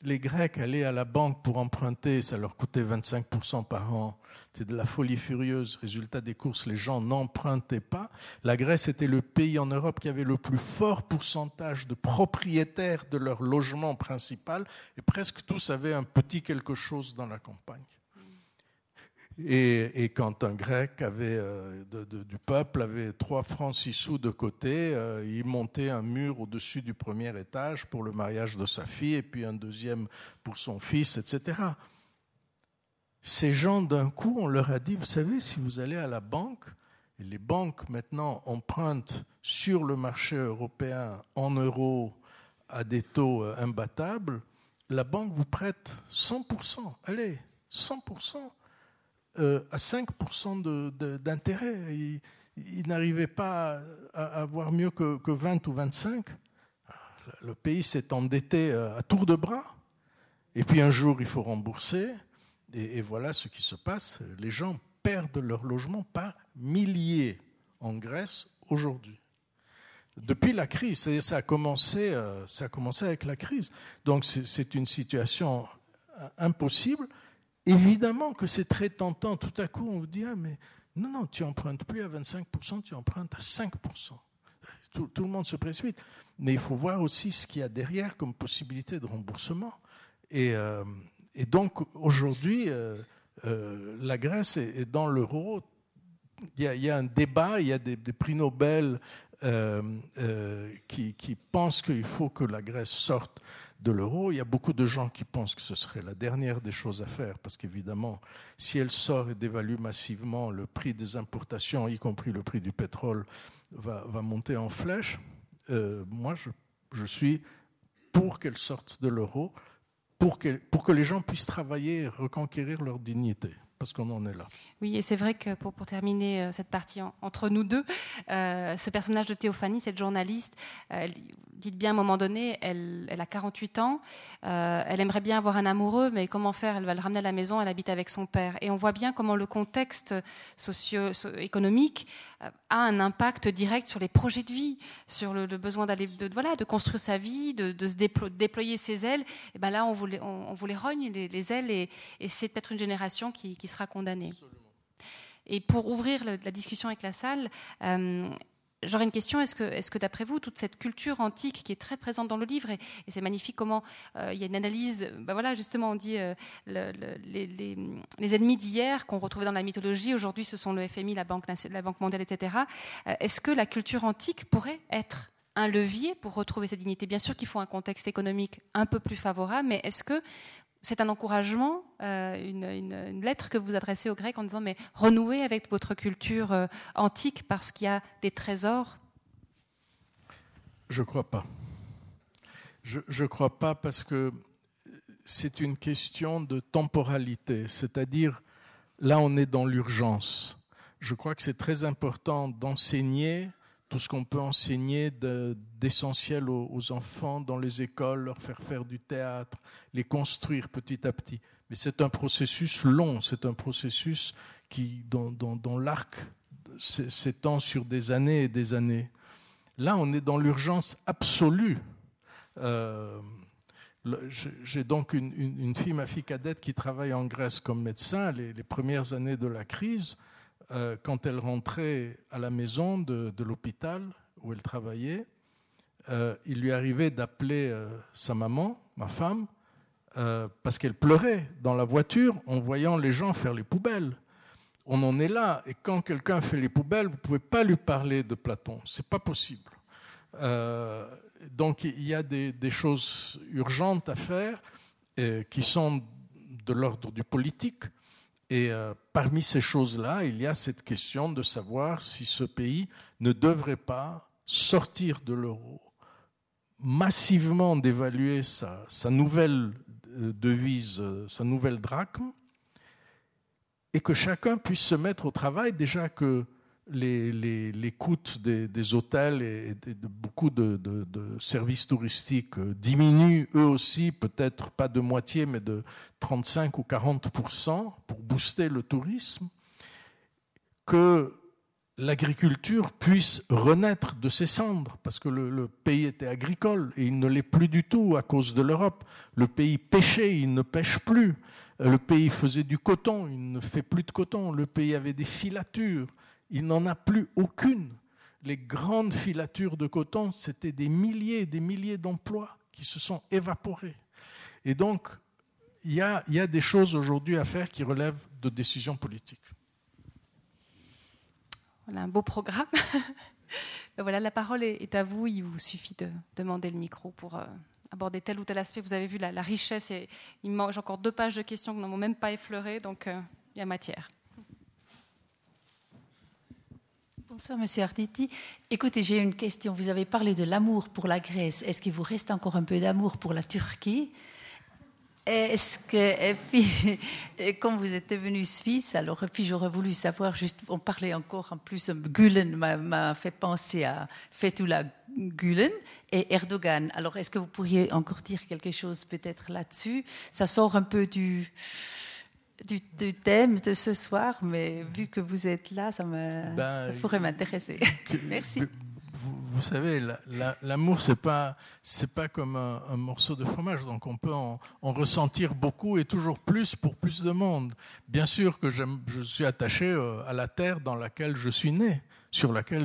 Les Grecs allaient à la banque pour emprunter, ça leur coûtait 25% par an. C'était de la folie furieuse. Résultat des courses, les gens n'empruntaient pas. La Grèce était le pays en Europe qui avait le plus fort pourcentage de propriétaires de leur logement principal, et presque tous avaient un petit quelque chose dans la campagne. Et, quand un grec avait, euh, du peuple avait trois francs six sous de côté, euh, il montait un mur au-dessus du premier étage pour le mariage de sa fille et puis un deuxième pour son fils, etc. Ces gens, d'un coup, on leur a dit, vous savez, si vous allez à la banque, et les banques maintenant empruntent sur le marché européen en euros à des taux euh, imbattables, la banque vous prête 100%, allez, 100%. Euh, à 5% d'intérêt. Il, n'arrivait pas à, avoir mieux que, 20 ou 25. Le pays s'est endetté euh, à tour de bras. Et puis un jour, il faut rembourser. Et, voilà ce qui se passe. Les gens perdent leur logement par milliers en Grèce aujourd'hui. Depuis la crise, ça a commencé, euh, ça a commencé avec la crise. Donc c'est une situation impossible. Évidemment que c'est très tentant. Tout à coup, on vous dit ah, mais non, non, tu empruntes plus à 25%, tu empruntes à 5%. Tout, le monde se précipite. Mais il faut voir aussi ce qu'il y a derrière comme possibilité de remboursement. Et, euh, donc, aujourd'hui, euh, euh, la Grèce est, dans l'euro. Il, y, a un débat, il y a des, prix Nobel qui, qui, pensent qu'il faut que la Grèce sorte de l'euro. Il y a beaucoup de gens qui pensent que ce serait la dernière des choses à faire, parce qu'évidemment, si elle sort et dévalue massivement, le prix des importations, y compris le prix du pétrole, va, monter en flèche. Euh, moi, je, suis pour qu'elle sorte de l'euro, pour, pour que les gens puissent travailler et reconquérir leur dignité parce qu'on en est là. Oui, et c'est vrai que pour, pour, terminer euh, cette partie entre nous deux, euh, ce personnage de Théophanie, cette journaliste, euh, dites bien à un moment donné, elle, elle a 48 ans, elle aimerait bien avoir un amoureux, mais comment faire? Elle va le ramener à la maison, elle habite avec son père. Et on voit bien comment le contexte socio-économique a un impact direct sur les projets de vie, sur le, besoin d'aller, de, voilà, de construire sa vie, de, se déployer ses ailes. Et ben là, on vous les, on, vous les rogne les, ailes, et, c'est peut-être une génération qui sera condamné. Et pour ouvrir la discussion avec la salle, euh, J'aurais une question. Est-ce que, est que d'après vous, toute cette culture antique qui est très présente dans le livre, et, c'est magnifique comment euh, il y a une analyse, ben voilà, justement, on dit euh, les, ennemis d'hier qu'on retrouvait dans la mythologie, aujourd'hui ce sont le FMI, la Banque, mondiale, etc. Est-ce que la culture antique pourrait être un levier pour retrouver cette dignité? Bien sûr qu'il faut un contexte économique un peu plus favorable, mais est-ce que c'est un encouragement, euh, une, lettre que vous adressez aux Grecs en disant mais renouez avec votre culture euh, antique parce qu'il y a des trésors Je ne crois pas. Je ne crois pas parce que c'est une question de temporalité, c'est-à-dire là on est dans l'urgence. Je crois que c'est très important d'enseigner tout ce qu'on peut enseigner d'essentiel aux, enfants dans les écoles, leur faire faire du théâtre, les construire petit à petit. Mais c'est un processus long, c'est un processus qui, dont, l'arc s'étend sur des années et des années. Là, on est dans l'urgence absolue. Euh, j'ai donc une, fille, ma fille cadette, qui travaille en Grèce comme médecin les premières années de la crise. Euh, quand elle rentrait à la maison de, l'hôpital où elle travaillait, euh, il lui arrivait d'appeler euh, sa maman, ma femme, parce qu'elle pleurait dans la voiture en voyant les gens faire les poubelles. On en est là, et quand quelqu'un fait les poubelles, vous ne pouvez pas lui parler de Platon, c'est pas possible. donc il y a des, des, choses urgentes à faire qui sont de l'ordre du politique, et euh, parmi ces choses-là, il y a cette question de savoir si ce pays ne devrait pas sortir de l'euro, massivement dévaluer sa, sa nouvelle euh, devise, euh, sa nouvelle drachme, et que chacun puisse se mettre au travail, déjà que les, les, coûts des, hôtels et, de beaucoup de, services touristiques euh, diminuent eux aussi, peut-être pas de moitié, mais de 35 ou 40% pour booster le tourisme, que l'agriculture puisse renaître de ses cendres, parce que le, le pays était agricole et il ne l'est plus du tout à cause de l'Europe. Le pays pêchait, il ne pêche plus. Le pays faisait du coton, il ne fait plus de coton. Le pays avait des filatures il n'en a plus aucune. Les grandes filatures de coton, c'était des milliers et des milliers d'emplois qui se sont évaporés. Et donc, il y a, des choses aujourd'hui à faire qui relèvent de décisions politiques. Voilà un beau programme. Voilà, la parole est à vous. Il vous suffit de demander le micro pour euh, aborder tel ou tel aspect. Vous avez vu la, richesse. Et il manque encore deux pages de questions que nous n'avons même pas effleurées, donc euh, il y a matière. Bonsoir, Monsieur Arditi. Écoutez, j'ai une question. Vous avez parlé de l'amour pour la Grèce. Est-ce qu'il vous reste encore un peu d'amour pour la Turquie? Est-ce que, et puis, quand vous êtes venu Suisse, alors, puis j'aurais voulu savoir, juste, on parlait encore en plus, Gulen m'a fait penser à Fethullah Gulen et Erdogan. Alors, est-ce que vous pourriez encore dire quelque chose peut-être là-dessus? Ça sort un peu du, du, thème de ce soir, mais vu que vous êtes là, ça, me, ben, pourrait m'intéresser. Merci vous, savez, l'amour, c'est pas, c'est pas comme un, morceau de fromage. Donc, on peut en, ressentir beaucoup et toujours plus pour plus de monde. Bien sûr que je suis attaché euh, à la terre dans laquelle je suis né, sur laquelle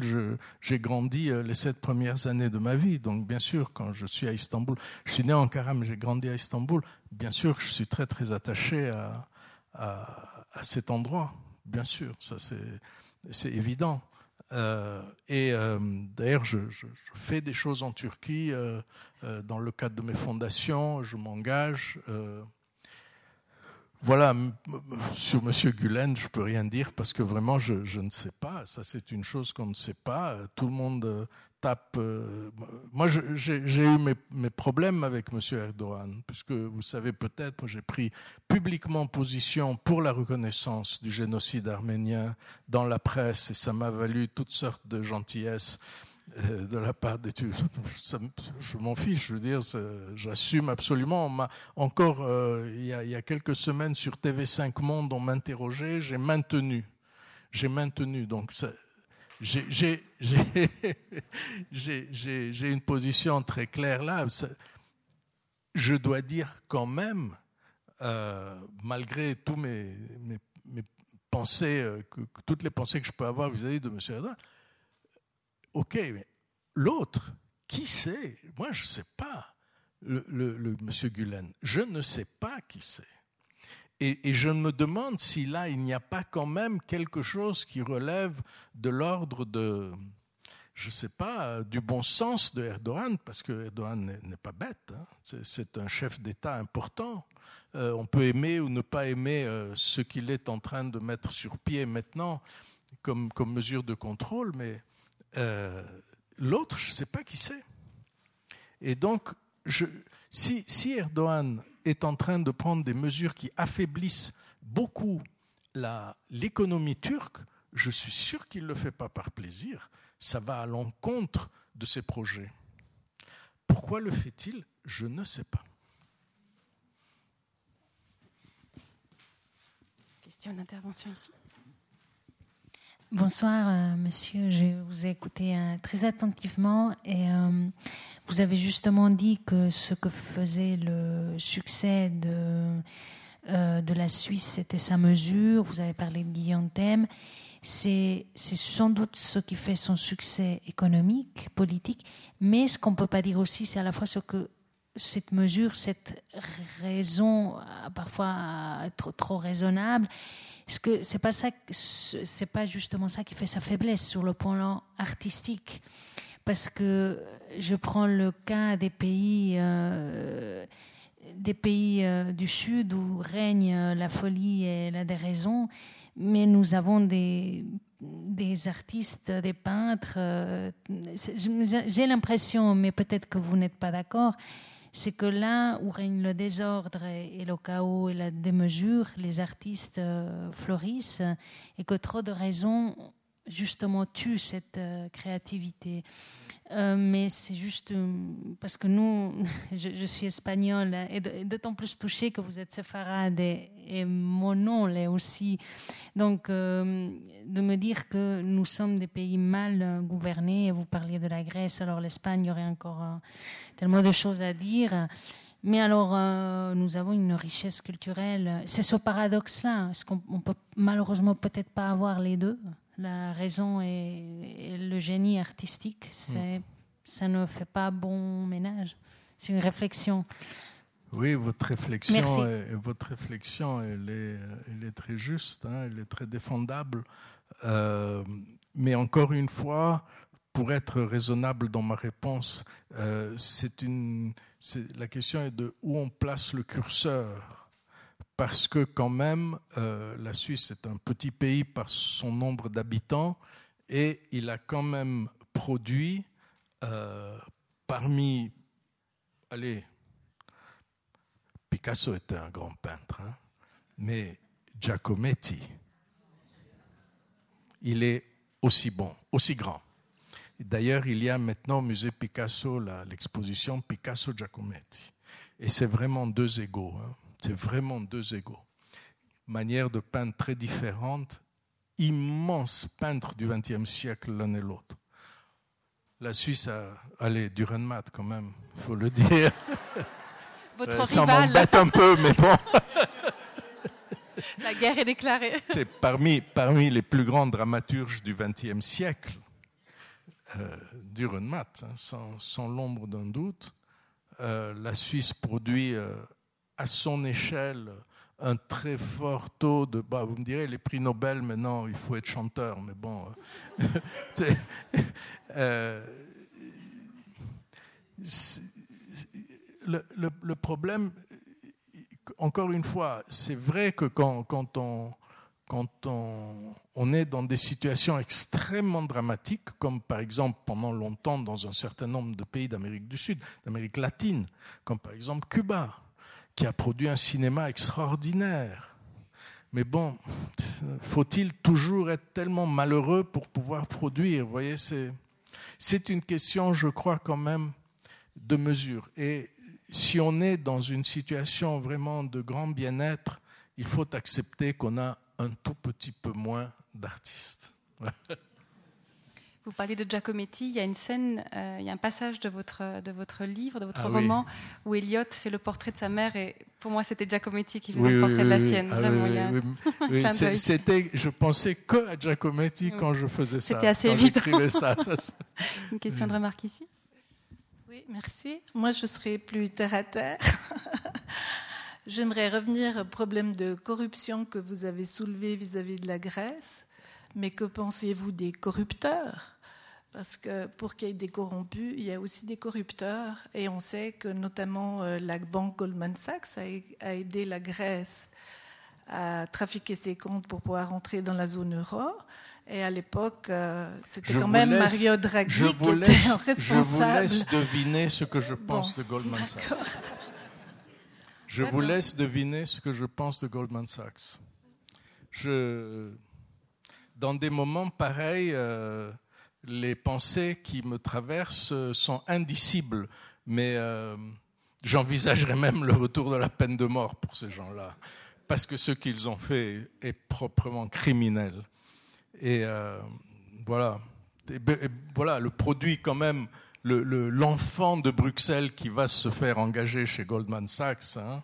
j'ai grandi euh, les sept premières années de ma vie. Donc, bien sûr, quand je suis à Istanbul, je suis né en Ankara, mais j'ai grandi à Istanbul. Bien sûr je suis très, très attaché à, à cet endroit. Bien sûr, ça c'est évident. Euh, et euh, d'ailleurs, je, fais des choses en Turquie euh, dans le cadre de mes fondations, je m'engage. voilà, sur M. Gulen, je peux rien dire parce que vraiment, je, je ne sais pas. Ça, c'est une chose qu'on ne sait pas. Tout le monde Euh, moi, j'ai eu mes, problèmes avec M. Erdogan, puisque vous savez peut-être, j'ai pris publiquement position pour la reconnaissance du génocide arménien dans la presse, et ça m'a valu toutes sortes de gentillesses euh, de la part des Je m'en fiche, je veux dire, j'assume absolument. encore, euh, il, y a, il y a quelques semaines, sur TV5 Monde, on m'interrogeait, j'ai maintenu. J'ai maintenu. Donc, j'ai une position très claire là. Je dois dire quand même, euh, malgré tous mes, mes, pensées, euh, que, toutes les pensées que je peux avoir vis-à-vis de M. Erdogan, ok, mais l'autre, qui sait Moi, je ne sais pas, le, le, le M. Gulen. Je ne sais pas qui c'est. Et, je me demande si là, il n'y a pas quand même quelque chose qui relève de l'ordre de, je ne sais pas, du bon sens de Erdogan, parce que Erdogan n'est pas bête. Hein. C'est un chef d'État important. Euh, on peut aimer ou ne pas aimer euh, ce qu'il est en train de mettre sur pied maintenant comme, mesure de contrôle, mais euh, l'autre, je ne sais pas qui c'est. Et donc, si, si Erdogan est en train de prendre des mesures qui affaiblissent beaucoup l'économie turque, je suis sûr qu'il ne le fait pas par plaisir. Ça va à l'encontre de ses projets. Pourquoi le fait-il? Je ne sais pas. Question d'intervention ici. Bonsoir, euh, monsieur. Je vous ai écouté euh, très attentivement et euh, vous avez justement dit que ce que faisait le succès de, de la Suisse, c'était sa mesure. Vous avez parlé de Guillaume Thème. C'est sans doute ce qui fait son succès économique, politique, mais ce qu'on ne peut pas dire aussi, c'est à la fois ce que cette mesure, cette raison, parfois trop, trop raisonnable, est-ce que c'est pas ça, c'est pas justement ça qui fait sa faiblesse sur le plan artistique? Parce que je prends le cas des pays, euh, des pays euh, du Sud où règne la folie et la déraison, mais nous avons des des artistes, des peintres. Euh, j'ai l'impression, mais peut-être que vous n'êtes pas d'accord, c'est que là où règne le désordre et, le chaos et la démesure, les artistes euh, fleurissent et que trop de raisons justement tuent cette euh, créativité. Euh, mais c'est juste parce que nous, je, suis espagnole et d'autant plus touchée que vous êtes séfarade et, mon nom l'est aussi. Donc, de me dire que nous sommes des pays mal gouvernés, vous parliez de la Grèce, alors l'Espagne, il y aurait encore tellement de choses à dire. Mais alors, euh, nous avons une richesse culturelle. C'est ce paradoxe-là. Est-ce qu'on peut malheureusement peut-être pas avoir les deux? La raison et, le génie artistique, c'est, ça ne fait pas bon ménage. C'est une réflexion. Oui, votre réflexion, est, votre réflexion, elle est, elle est très juste, hein, elle est très défendable. Euh, mais encore une fois, pour être raisonnable dans ma réponse, euh, c'est une, la question est de où on place le curseur. Parce que quand même, euh, la Suisse est un petit pays par son nombre d'habitants et il a quand même produit parmi, allez, Picasso était un grand peintre, hein. mais Giacometti, il est aussi bon, aussi grand. D'ailleurs, il y a maintenant au musée Picasso l'exposition Picasso-Giacometti. Et c'est vraiment deux égaux. Hein. C'est vraiment deux égaux. Manière de peindre très différente, immense peintre du XXe siècle l'un et l'autre. La Suisse a, allez, Durenmat quand même, il faut le dire. Votre ça m'embête un peu, mais bon. La guerre est déclarée. C'est parmi, parmi les plus grands dramaturges du XXe siècle, euh, hein, sans, sans l'ombre d'un doute. Euh, la Suisse produit euh, à son échelle un très fort taux de. Bah, vous me direz, les prix Nobel, maintenant, il faut être chanteur, mais bon. euh, le, problème, encore une fois, c'est vrai que quand, quand, on, quand on, on, est dans des situations extrêmement dramatiques, comme par exemple pendant longtemps dans un certain nombre de pays d'Amérique du Sud, d'Amérique latine, comme par exemple Cuba, qui a produit un cinéma extraordinaire. Mais bon, faut-il toujours être tellement malheureux pour pouvoir produire Vous voyez, c'est une question, je crois, quand même, de mesure. Et si on est dans une situation vraiment de grand bien-être, il faut accepter qu'on a un tout petit peu moins d'artistes. Vous parlez de Giacometti, il y a une scène, euh, il y a un passage de votre, de votre livre, de votre ah roman, où Elliot fait le portrait de sa mère, et pour moi c'était Giacometti qui faisait le portrait de la sienne. Vraiment, C'était, je pensais que à Giacometti quand je faisais ça. C'était assez évident. Ça, une question de remarque ici? Oui, merci. Moi, je serai plus terre à terre. J'aimerais revenir au problème de corruption que vous avez soulevé vis-à-vis de la Grèce. Mais que pensez-vous des corrupteurs? Parce que pour qu'il y ait des corrompus, il y a aussi des corrupteurs. Et on sait que notamment euh, la banque Goldman Sachs a aidé la Grèce à trafiquer ses comptes pour pouvoir entrer dans la zone euro. Et à l'époque, euh, c'était quand même Mario Draghi qui était responsable. Je vous laisse deviner ce que je pense de Goldman Sachs. Je vous laisse deviner ce que je pense de Goldman Sachs. Je, dans des moments pareils, euh, les pensées qui me traversent sont indicibles, mais euh, j'envisagerais même le retour de la peine de mort pour ces gens-là, parce que ce qu'ils ont fait est proprement criminel. Et euh, voilà. voilà, le produit quand même, l'enfant le, de Bruxelles qui va se faire engager chez Goldman Sachs. Hein,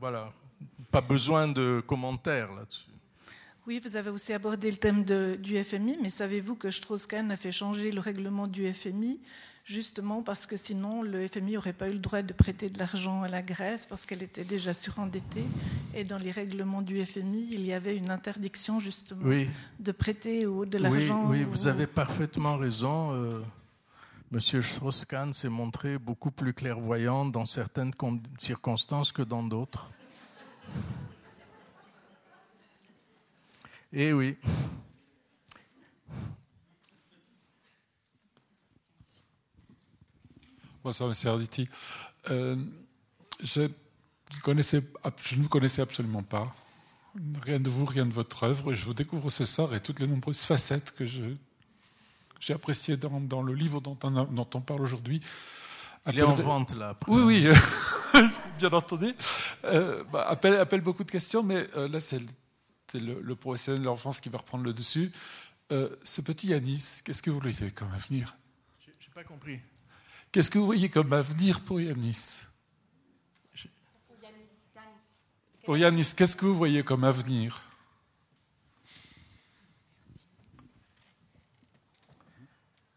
voilà, pas besoin de commentaires là-dessus. Oui, vous avez aussi abordé le thème de, du FMI, mais savez-vous que Strauss-Kahn a fait changer le règlement du FMI justement parce que sinon le FMI n'aurait pas eu le droit de prêter de l'argent à la Grèce parce qu'elle était déjà surendettée. Et dans les règlements du FMI, il y avait une interdiction justement de prêter de l'argent. Oui, oui vous avez parfaitement raison. Euh, Monsieur Strauss-Kahn s'est montré beaucoup plus clairvoyant dans certaines circonstances que dans d'autres. Et eh oui. Bonsoir, M. Arditi. Euh, je, connaissais, je ne vous connaissais absolument pas. Rien de vous, rien de votre œuvre. Je vous découvre ce soir et toutes les nombreuses facettes que j'ai appréciées dans, le livre dont on, dont on parle aujourd'hui. Il est en vente là. Oui, oui, bien entendu. Euh, bah, appelle, appelle, beaucoup de questions, mais euh, là c'est le, le, professionnel de l'enfance qui va reprendre le dessus. Euh, ce petit Yanis, qu'est-ce que vous voyez comme avenir? Je n'ai pas compris. Qu'est-ce que vous voyez comme avenir pour Yanis? Pour Yanis, qu'est-ce que vous voyez comme avenir?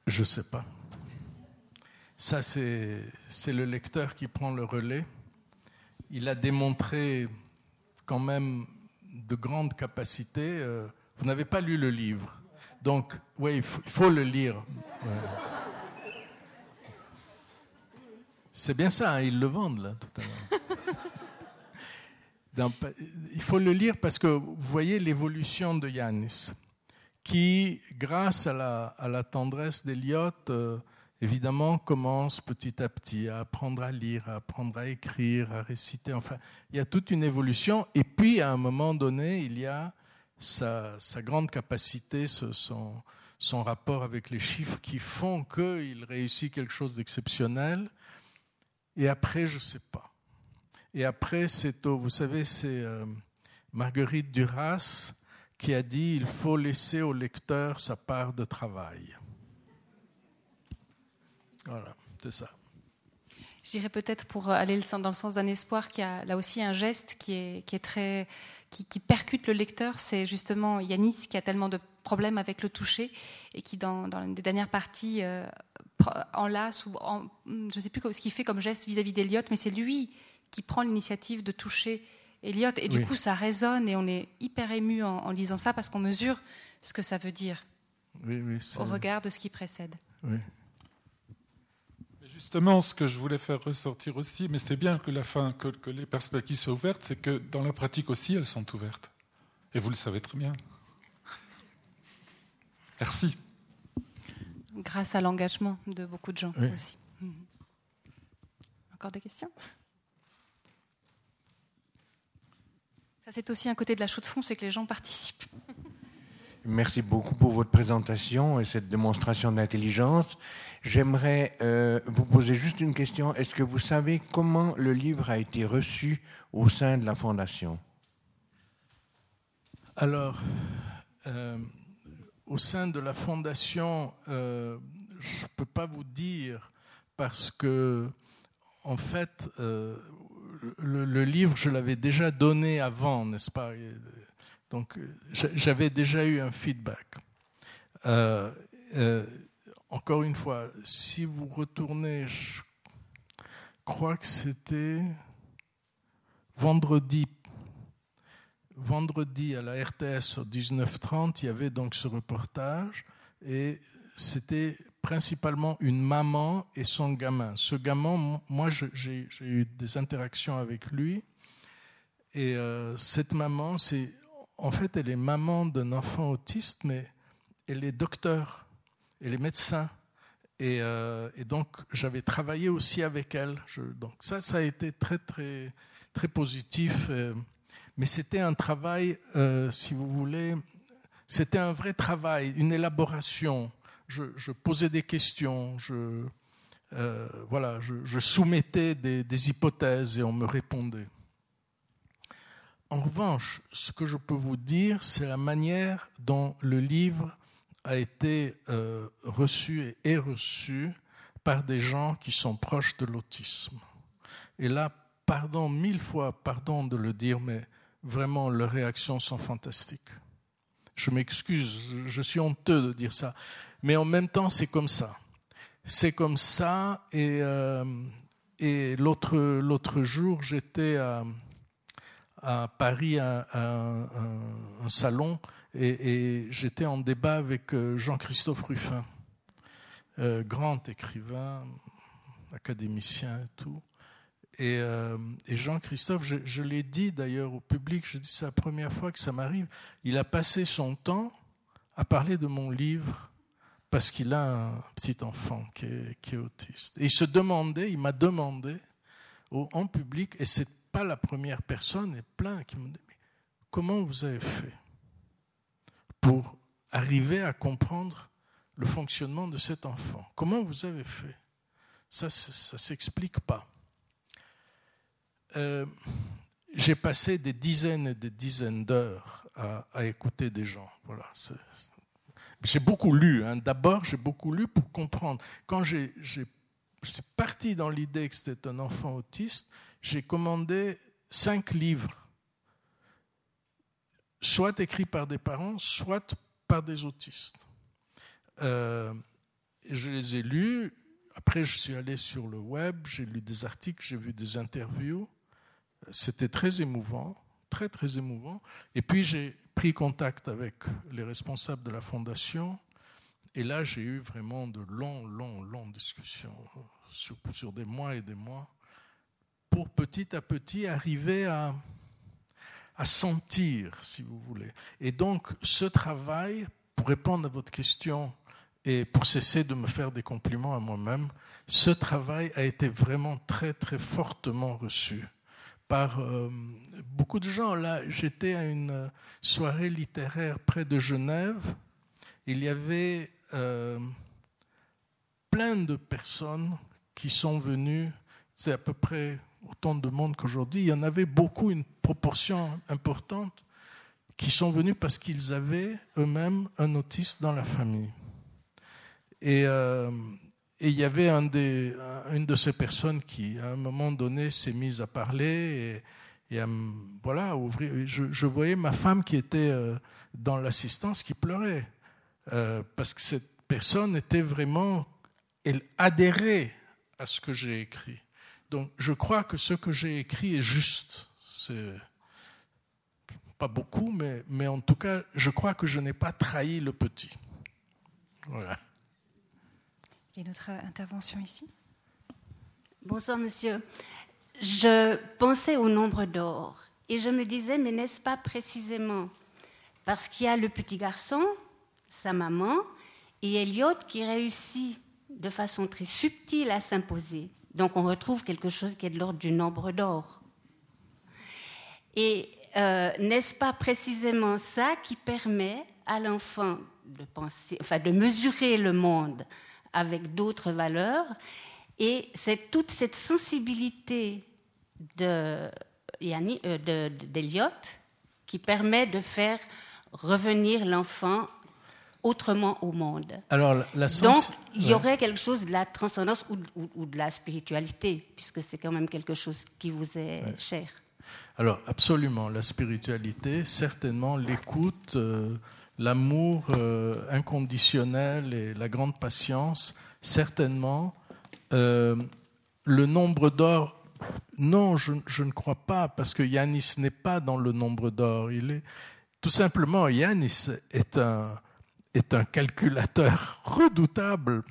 Je ne sais pas. Ça, c'est le lecteur qui prend le relais. Il a démontré quand même de grandes capacités. Euh, vous n'avez pas lu le livre. Donc, oui, il faut, le lire. C'est bien ça, hein, ils le vendent là tout à l'heure. il faut le lire parce que vous voyez l'évolution de Yanis, qui, grâce à la, tendresse d'Eliott, euh, évidemment, commence petit à petit à apprendre à lire, à apprendre à écrire, à réciter. Enfin, il y a toute une évolution. Et puis, à un moment donné, il y a sa, grande capacité, son, son, rapport avec les chiffres qui font qu'il réussit quelque chose d'exceptionnel. Et après, je ne sais pas. Et après, c'est, vous savez, c'est euh, Marguerite Duras qui a dit il faut laisser au lecteur sa part de travail. Voilà, c'est ça. Je dirais peut-être pour aller dans le sens d'un espoir qu'il y a là aussi un geste qui est, qui est très qui, percute le lecteur, c'est justement Yanis qui a tellement de problèmes avec le toucher et qui dans, dans les dernières parties euh, enlace ou je ne sais plus ce qu'il fait comme geste vis-à-vis d'Eliott, mais c'est lui qui prend l'initiative de toucher Eliot et du coup ça résonne et on est hyper ému en, en lisant ça parce qu'on mesure ce que ça veut dire oui, au regard de ce qui précède. Oui justement ce que je voulais faire ressortir aussi, mais c'est bien que, la fin, que, que les perspectives soient ouvertes, c'est que dans la pratique aussi, elles sont ouvertes. Et vous le savez très bien. Merci. Grâce à l'engagement de beaucoup de gens aussi. Encore des questions? Ça, c'est aussi un côté de la chaux de fond, c'est que les gens participent. Merci beaucoup pour votre présentation et cette démonstration d'intelligence. J'aimerais euh, vous poser juste une question. Est-ce que vous savez comment le livre a été reçu au sein de la Fondation? Alors, euh, au sein de la Fondation, euh, je ne peux pas vous dire parce que, en fait, le, le, livre, je l'avais déjà donné avant, n'est-ce pas? Donc j'avais déjà eu un feedback. Euh, euh, encore une fois, si vous retournez, je crois que c'était vendredi, vendredi à la RTS au 19h30, il y avait donc ce reportage et c'était principalement une maman et son gamin. Ce gamin, moi j'ai eu des interactions avec lui et euh, cette maman, c'est en fait, elle est maman d'un enfant autiste, mais elle est docteur, elle est médecin. Et, euh, donc, j'avais travaillé aussi avec elle. donc, ça, ça a été très, très, très positif. Euh, mais c'était un travail, euh, si vous voulez, c'était un vrai travail, une élaboration. Je, posais des questions, je, voilà, je, soumettais des hypothèses et on me répondait. En revanche, ce que je peux vous dire, c'est la manière dont le livre a été euh, reçu et est reçu par des gens qui sont proches de l'autisme. Et là, pardon mille fois, pardon de le dire, mais vraiment, leurs réactions sont fantastiques. Je m'excuse, je suis honteux de dire ça, mais en même temps, c'est comme ça. C'est comme ça, et, euh, et l'autre jour, j'étais à à Paris un, un, salon et, j'étais en débat avec euh, Jean-Christophe Ruffin, euh, grand écrivain, académicien et tout. Et, euh, Jean-Christophe, je, l'ai dit d'ailleurs au public, je dis c'est la première fois que ça m'arrive, il a passé son temps à parler de mon livre parce qu'il a un petit enfant qui est, qui est, autiste. Et il se demandait, il m'a demandé en public, et c'est pas la première personne, et plein qui me disent Mais comment vous avez fait pour arriver à comprendre le fonctionnement de cet enfant? Comment vous avez fait? Ça, ça ne s'explique pas. Euh, j'ai passé des dizaines et des dizaines d'heures à, écouter des gens. Voilà, j'ai beaucoup lu. Hein. D'abord, j'ai beaucoup lu pour comprendre. Quand j'ai, parti dans l'idée que c'était un enfant autiste, j'ai commandé cinq livres, soit écrits par des parents, soit par des autistes. Euh, je les ai lus. après, je suis allé sur le web, j'ai lu des articles, j'ai vu des interviews. C'était très émouvant, très très émouvant. Et puis j'ai pris contact avec les responsables de la fondation. Et là, j'ai eu vraiment de longs, longs, longues discussions sur, des mois et des mois pour petit à petit arriver à, à sentir, si vous voulez. Et donc, ce travail, pour répondre à votre question et pour cesser de me faire des compliments à moi-même, ce travail a été vraiment très, très fortement reçu par euh, beaucoup de gens. Là, j'étais à une soirée littéraire près de Genève. Il y avait euh, plein de personnes qui sont venues. C'est à peu près autant de monde qu'aujourd'hui. Il y en avait beaucoup, une proportion importante, qui sont venus parce qu'ils avaient eux-mêmes un autiste dans la famille. Et, euh, il y avait un une de ces personnes qui, à un moment donné, s'est mise à parler et, à, ouvrir. Je, je, voyais ma femme qui était euh, dans l'assistance qui pleurait euh, parce que cette personne était vraiment, elle adhérait à ce que j'ai écrit. Donc, je crois que ce que j'ai écrit est juste. C'est pas beaucoup, mais, mais en tout cas, je crois que je n'ai pas trahi le petit. Voilà. Et notre intervention ici? Bonsoir, monsieur. Je pensais au nombre d'or et je me disais, mais n'est-ce pas précisément parce qu'il y a le petit garçon, sa maman, et Elliot qui réussit de façon très subtile à s'imposer. Donc on retrouve quelque chose qui est de l'ordre du nombre d'or. Et euh, n'est-ce pas précisément ça qui permet à l'enfant de penser, enfin de mesurer le monde avec d'autres valeurs? Et c'est toute cette sensibilité euh, d'Eliot qui permet de faire revenir l'enfant autrement au monde. Alors, la Donc, il y aurait quelque chose de la transcendance ou, de la spiritualité, puisque c'est quand même quelque chose qui vous est cher. Alors, absolument, la spiritualité, certainement l'écoute, euh, l'amour euh, inconditionnel et la grande patience, certainement. Euh, le nombre d'or, non, je, ne crois pas, parce que Yanis n'est pas dans le nombre d'or. Il est tout simplement Yanis est un est un calculateur redoutable,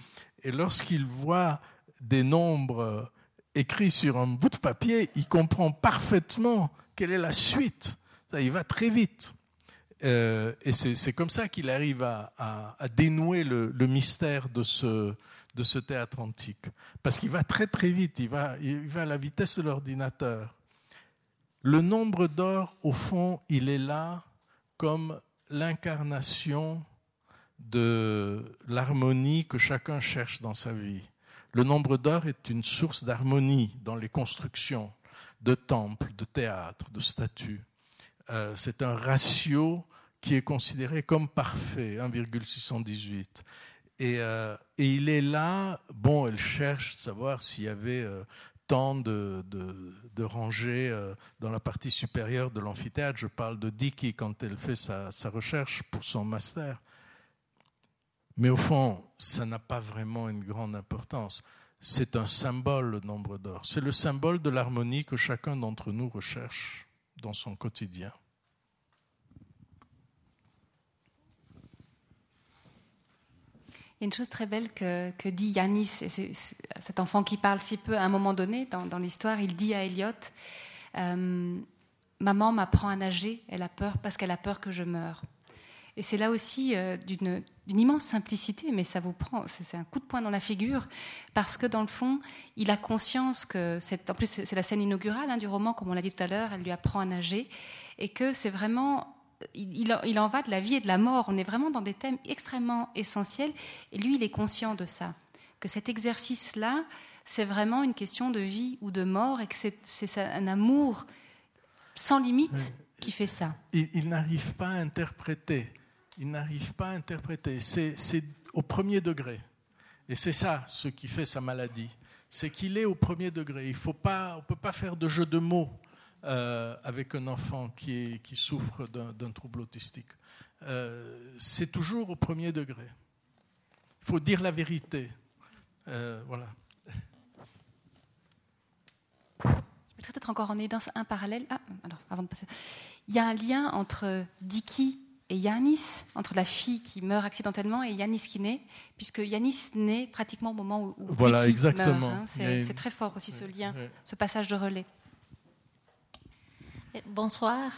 et lorsqu'il voit des nombres écrits sur un bout de papier, il comprend parfaitement quelle est la suite. Ça, il va très vite. Euh, et c'est comme ça qu'il arrive à, dénouer le, mystère de ce, théâtre antique. Parce qu'il va très très vite, il va à la vitesse de l'ordinateur. Le nombre d'or, au fond, il est là comme l'incarnation de l'harmonie que chacun cherche dans sa vie. Le nombre d'or est une source d'harmonie dans les constructions de temples, de théâtres, de statues. Euh, c'est un ratio qui est considéré comme parfait, 1,618. Et, euh, et, il est là, bon, elle cherche de savoir s'il y avait euh, tant de, rangées dans la partie supérieure de l'amphithéâtre. Je parle de Dicky quand elle fait sa recherche pour son master. Mais au fond, ça n'a pas vraiment une grande importance. C'est un symbole, le nombre d'or. C'est le symbole de l'harmonie que chacun d'entre nous recherche dans son quotidien. Il y a une chose très belle que, dit Yanis, cet enfant qui parle si peu, à un moment donné dans, l'histoire, il dit à Elliot euh, Maman m'apprend à nager, elle a peur parce qu'elle a peur que je meure. Et c'est là aussi euh, d'une immense simplicité, mais ça vous prend, c'est un coup de poing dans la figure, parce que dans le fond, il a conscience que, en plus c'est la scène inaugurale hein, du roman, comme on l'a dit tout à l'heure, elle lui apprend à nager, et que c'est vraiment, il, il, en va de la vie et de la mort, on est vraiment dans des thèmes extrêmement essentiels, et lui, il est conscient de ça, que cet exercice-là, c'est vraiment une question de vie ou de mort, et que c'est un amour sans limite qui fait ça. Il, il n'arrive pas à interpréter il n'arrive pas à interpréter. C'est au premier degré. Et c'est ça ce qui fait sa maladie. C'est qu'il est au premier degré. Il faut pas, on ne peut pas faire de jeu de mots euh, avec un enfant qui, souffre d'un trouble autistique. Euh, c'est toujours au premier degré. Il faut dire la vérité. Euh, voilà. Je mettrais peut-être encore en évidence un parallèle. Ah, alors, avant de passer. Il y a un lien entre Diki et Yanis, entre la fille qui meurt accidentellement et Yanis qui naît, puisque Yanis naît pratiquement au moment où, où Voilà, exactement. meurt, hein. C'est une- très fort aussi ce lien, ce passage de relais. Bonsoir.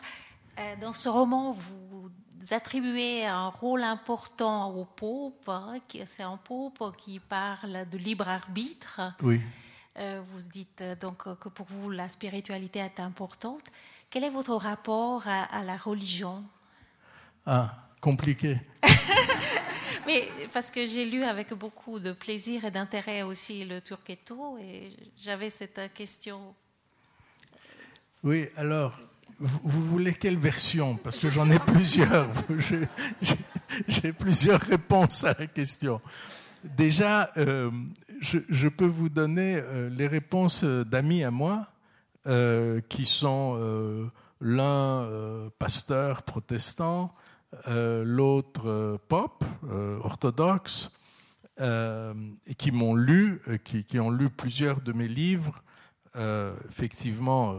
Euh, Dans ce roman, vous attribuez un rôle important au pope. hein, qui- C'est un pope qui parle de libre arbitre. Oui. Euh, Vous dites euh, donc que pour vous, la spiritualité est importante. Quel est votre rapport à, à la religion? Ah, compliqué. Mais parce que j'ai lu avec beaucoup de plaisir et d'intérêt aussi le Turquetto et j'avais cette question. Oui, alors, vous, vous voulez quelle version? Parce que j'en ai plusieurs. J'ai- plusieurs réponses à la question. Déjà, euh, je, je peux vous donner euh, les réponses d'amis à moi euh, qui sont l'un pasteur protestant, euh, l'autre euh, pop euh, orthodoxe, qui m'ont lu, qui, qui ont lu plusieurs de mes livres. Effectivement,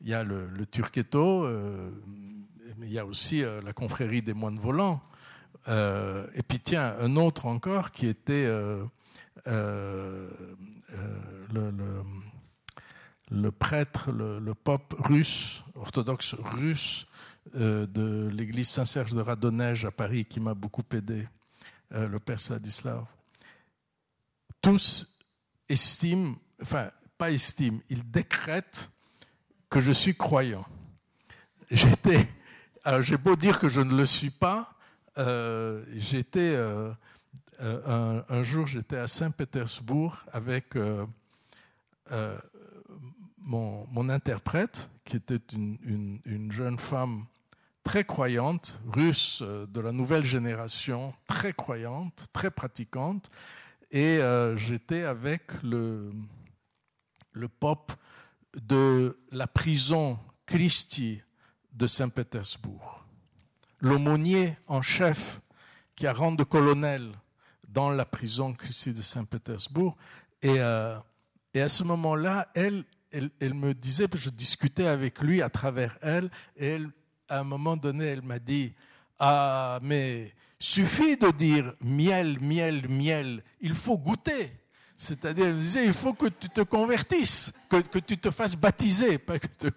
il y a le, le Turquetto, euh, mais il y a aussi la confrérie des moines volants. Et puis tiens, un autre encore qui était le, le- prêtre, le, le pope russe, orthodoxe russe de l'église Saint-Serge de Radonège à Paris, qui m'a beaucoup aidé, euh, le père Sladislav. Tous estiment, enfin, pas estiment, ils décrètent que je suis croyant. J'étais, j'ai beau dire que je ne le suis pas, euh, j'étais euh, euh, un, jour j'étais à Saint-Pétersbourg avec euh, euh, mon, mon interprète qui était une- une jeune femme très croyante, russe euh, de la nouvelle génération, très croyante, très pratiquante, et euh, j'étais avec le, le pope de la prison Christi de Saint-Pétersbourg, l'aumônier en chef qui a rang de colonel dans la prison Christi de Saint-Pétersbourg. Et, euh, et à ce moment-là, elle, elle, elle me disait, je discutais avec lui à travers elle, et elle, à un moment donné, elle m'a dit, ah, mais suffit de dire miel, miel, miel, il faut goûter. C'est-à-dire, elle me disait, il faut que tu te convertisses, que, tu te fasses baptiser, pas que, tu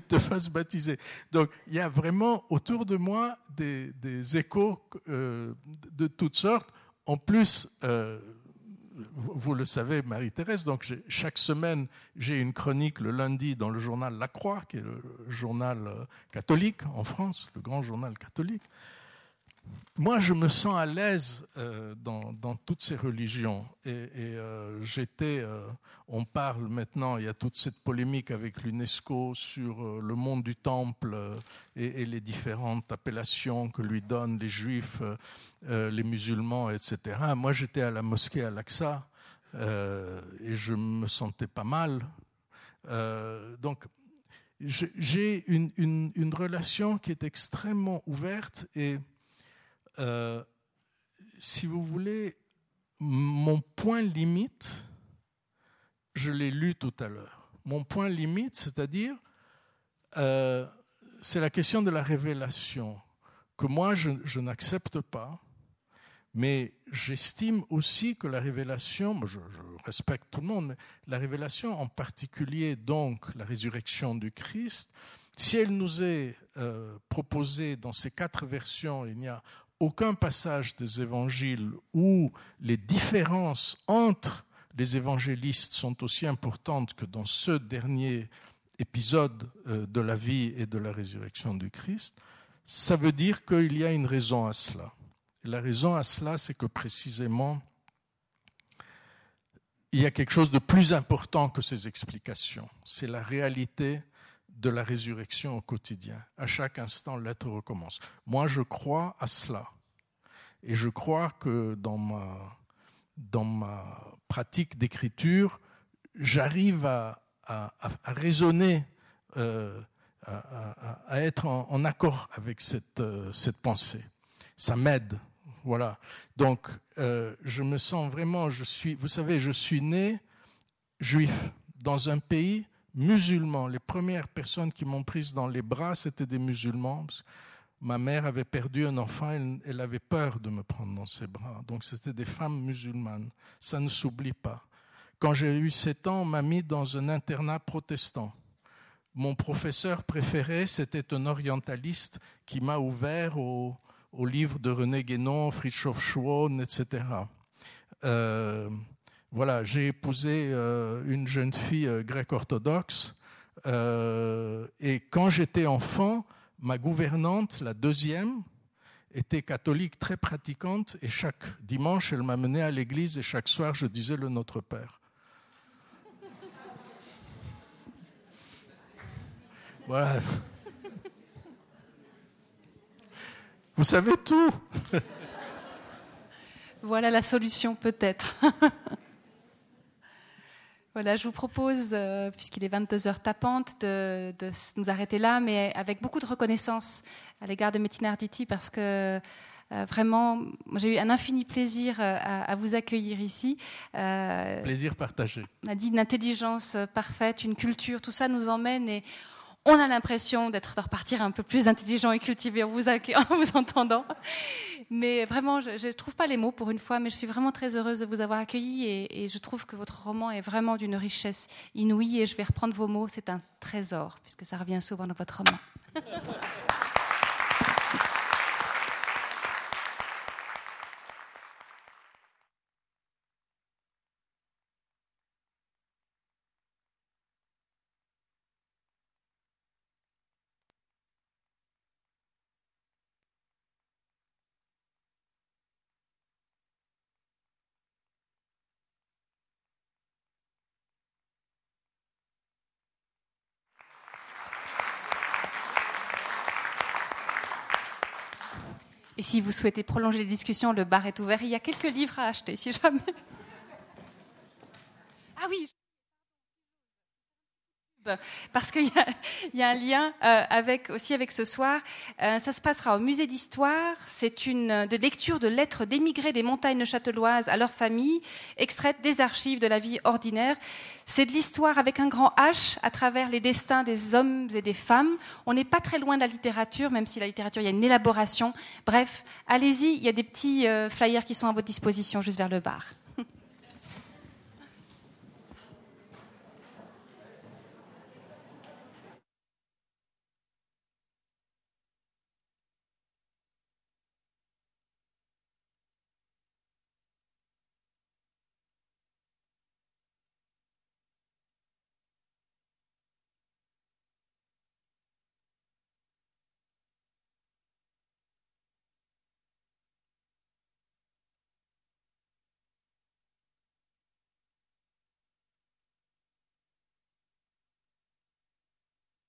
te fasses baptiser. Donc, il y a vraiment autour de moi des, des échos euh, de toutes sortes. En plus, euh, vous le savez, Marie-Thérèse, donc chaque semaine, j'ai une chronique le lundi dans le journal La Croix, qui est le journal euh, catholique en France, le grand journal catholique. Moi, je me sens à l'aise euh, dans, toutes ces religions. Et, euh, j'étais, euh, on parle maintenant, il y a toute cette polémique avec l'UNESCO sur le monde du temple et, les différentes appellations que lui donnent les juifs, les musulmans, etc. Moi, j'étais à la mosquée à Al-Aqsa euh, et je me sentais pas mal. Donc, j'ai une- une relation qui est extrêmement ouverte et euh, si vous voulez, mon point limite, je l'ai lu tout à l'heure. Mon point limite, c'est-à-dire, euh, c'est la question de la révélation, que moi, je, n'accepte pas, mais j'estime aussi que la révélation, je, je respecte tout le monde, mais la révélation, en particulier donc la résurrection du Christ, si elle nous est euh, proposée dans ces quatre versions, il n'y a aucun passage des évangiles où les différences entre les évangélistes sont aussi importantes que dans ce dernier épisode euh, de la vie et de la résurrection du Christ, ça veut dire qu'il y a une raison à cela. La raison à cela, c'est que précisément, il y a quelque chose de plus important que ces explications. C'est la réalité de la résurrection au quotidien. À chaque instant, l'être recommence. Moi, je crois à cela. Et je crois que dans ma, dans ma pratique d'écriture, j'arrive à, à, raisonner, euh, à, être en, en, accord avec cette, euh, cette pensée. Ça m'aide. Voilà. Donc, euh, je me sens vraiment, je suis, vous savez, je suis né juif dans un pays musulman. Les premières personnes qui m'ont prise dans les bras, c'était des musulmans. Ma mère avait perdu un enfant, elle, avait peur de me prendre dans ses bras. Donc, c'était des femmes musulmanes. Ça ne s'oublie pas. Quand j'ai eu 7 ans, on m'a mis dans un internat protestant. Mon professeur préféré, c'était un orientaliste qui m'a ouvert au, aux livres de René Guénon, Fritjof Schwann, etc. voilà, j'ai épousé euh, une jeune fille euh, grecque orthodoxe et quand j'étais enfant, ma gouvernante, la deuxième, était catholique très pratiquante et chaque dimanche, elle m'amenait à l'église et chaque soir, je disais le Notre Père. Voilà. Vous savez tout. voilà la solution peut-être. Voilà, je vous propose, euh, puisqu'il est 22 heures tapantes, de, nous arrêter là, mais avec beaucoup de reconnaissance à l'égard de Métina Arditi, parce que euh, vraiment, j'ai eu un infini plaisir euh, à, vous accueillir ici. plaisir partagé. On a dit une intelligence parfaite, une culture, tout ça nous emmène et on a l'impression d'être de repartir un peu plus intelligent et cultivé en vous, vous entendant. Mais vraiment, je ne trouve pas les mots pour une fois, mais je suis vraiment très heureuse de vous avoir accueilli et, et je trouve que votre roman est vraiment d'une richesse inouïe et je vais reprendre vos mots, c'est un trésor, puisque ça revient souvent dans votre roman. Et si vous souhaitez prolonger les discussions, le bar est ouvert. Il y a quelques livres à acheter, si jamais. Ah oui parce qu'il y, a un lien euh, avec, aussi avec ce soir. Euh, ça se passera au musée d'histoire. C'est une de lecture de lettres d'émigrés des montagnes châteloises à leur famille, extraites des archives de la vie ordinaire. C'est de l'histoire avec un grand H à travers les destins des hommes et des femmes. On n'est pas très loin de la littérature, même si la littérature, il y a une élaboration. Bref, allez-y, il y a des petits euh, flyers qui sont à votre disposition juste vers le bar.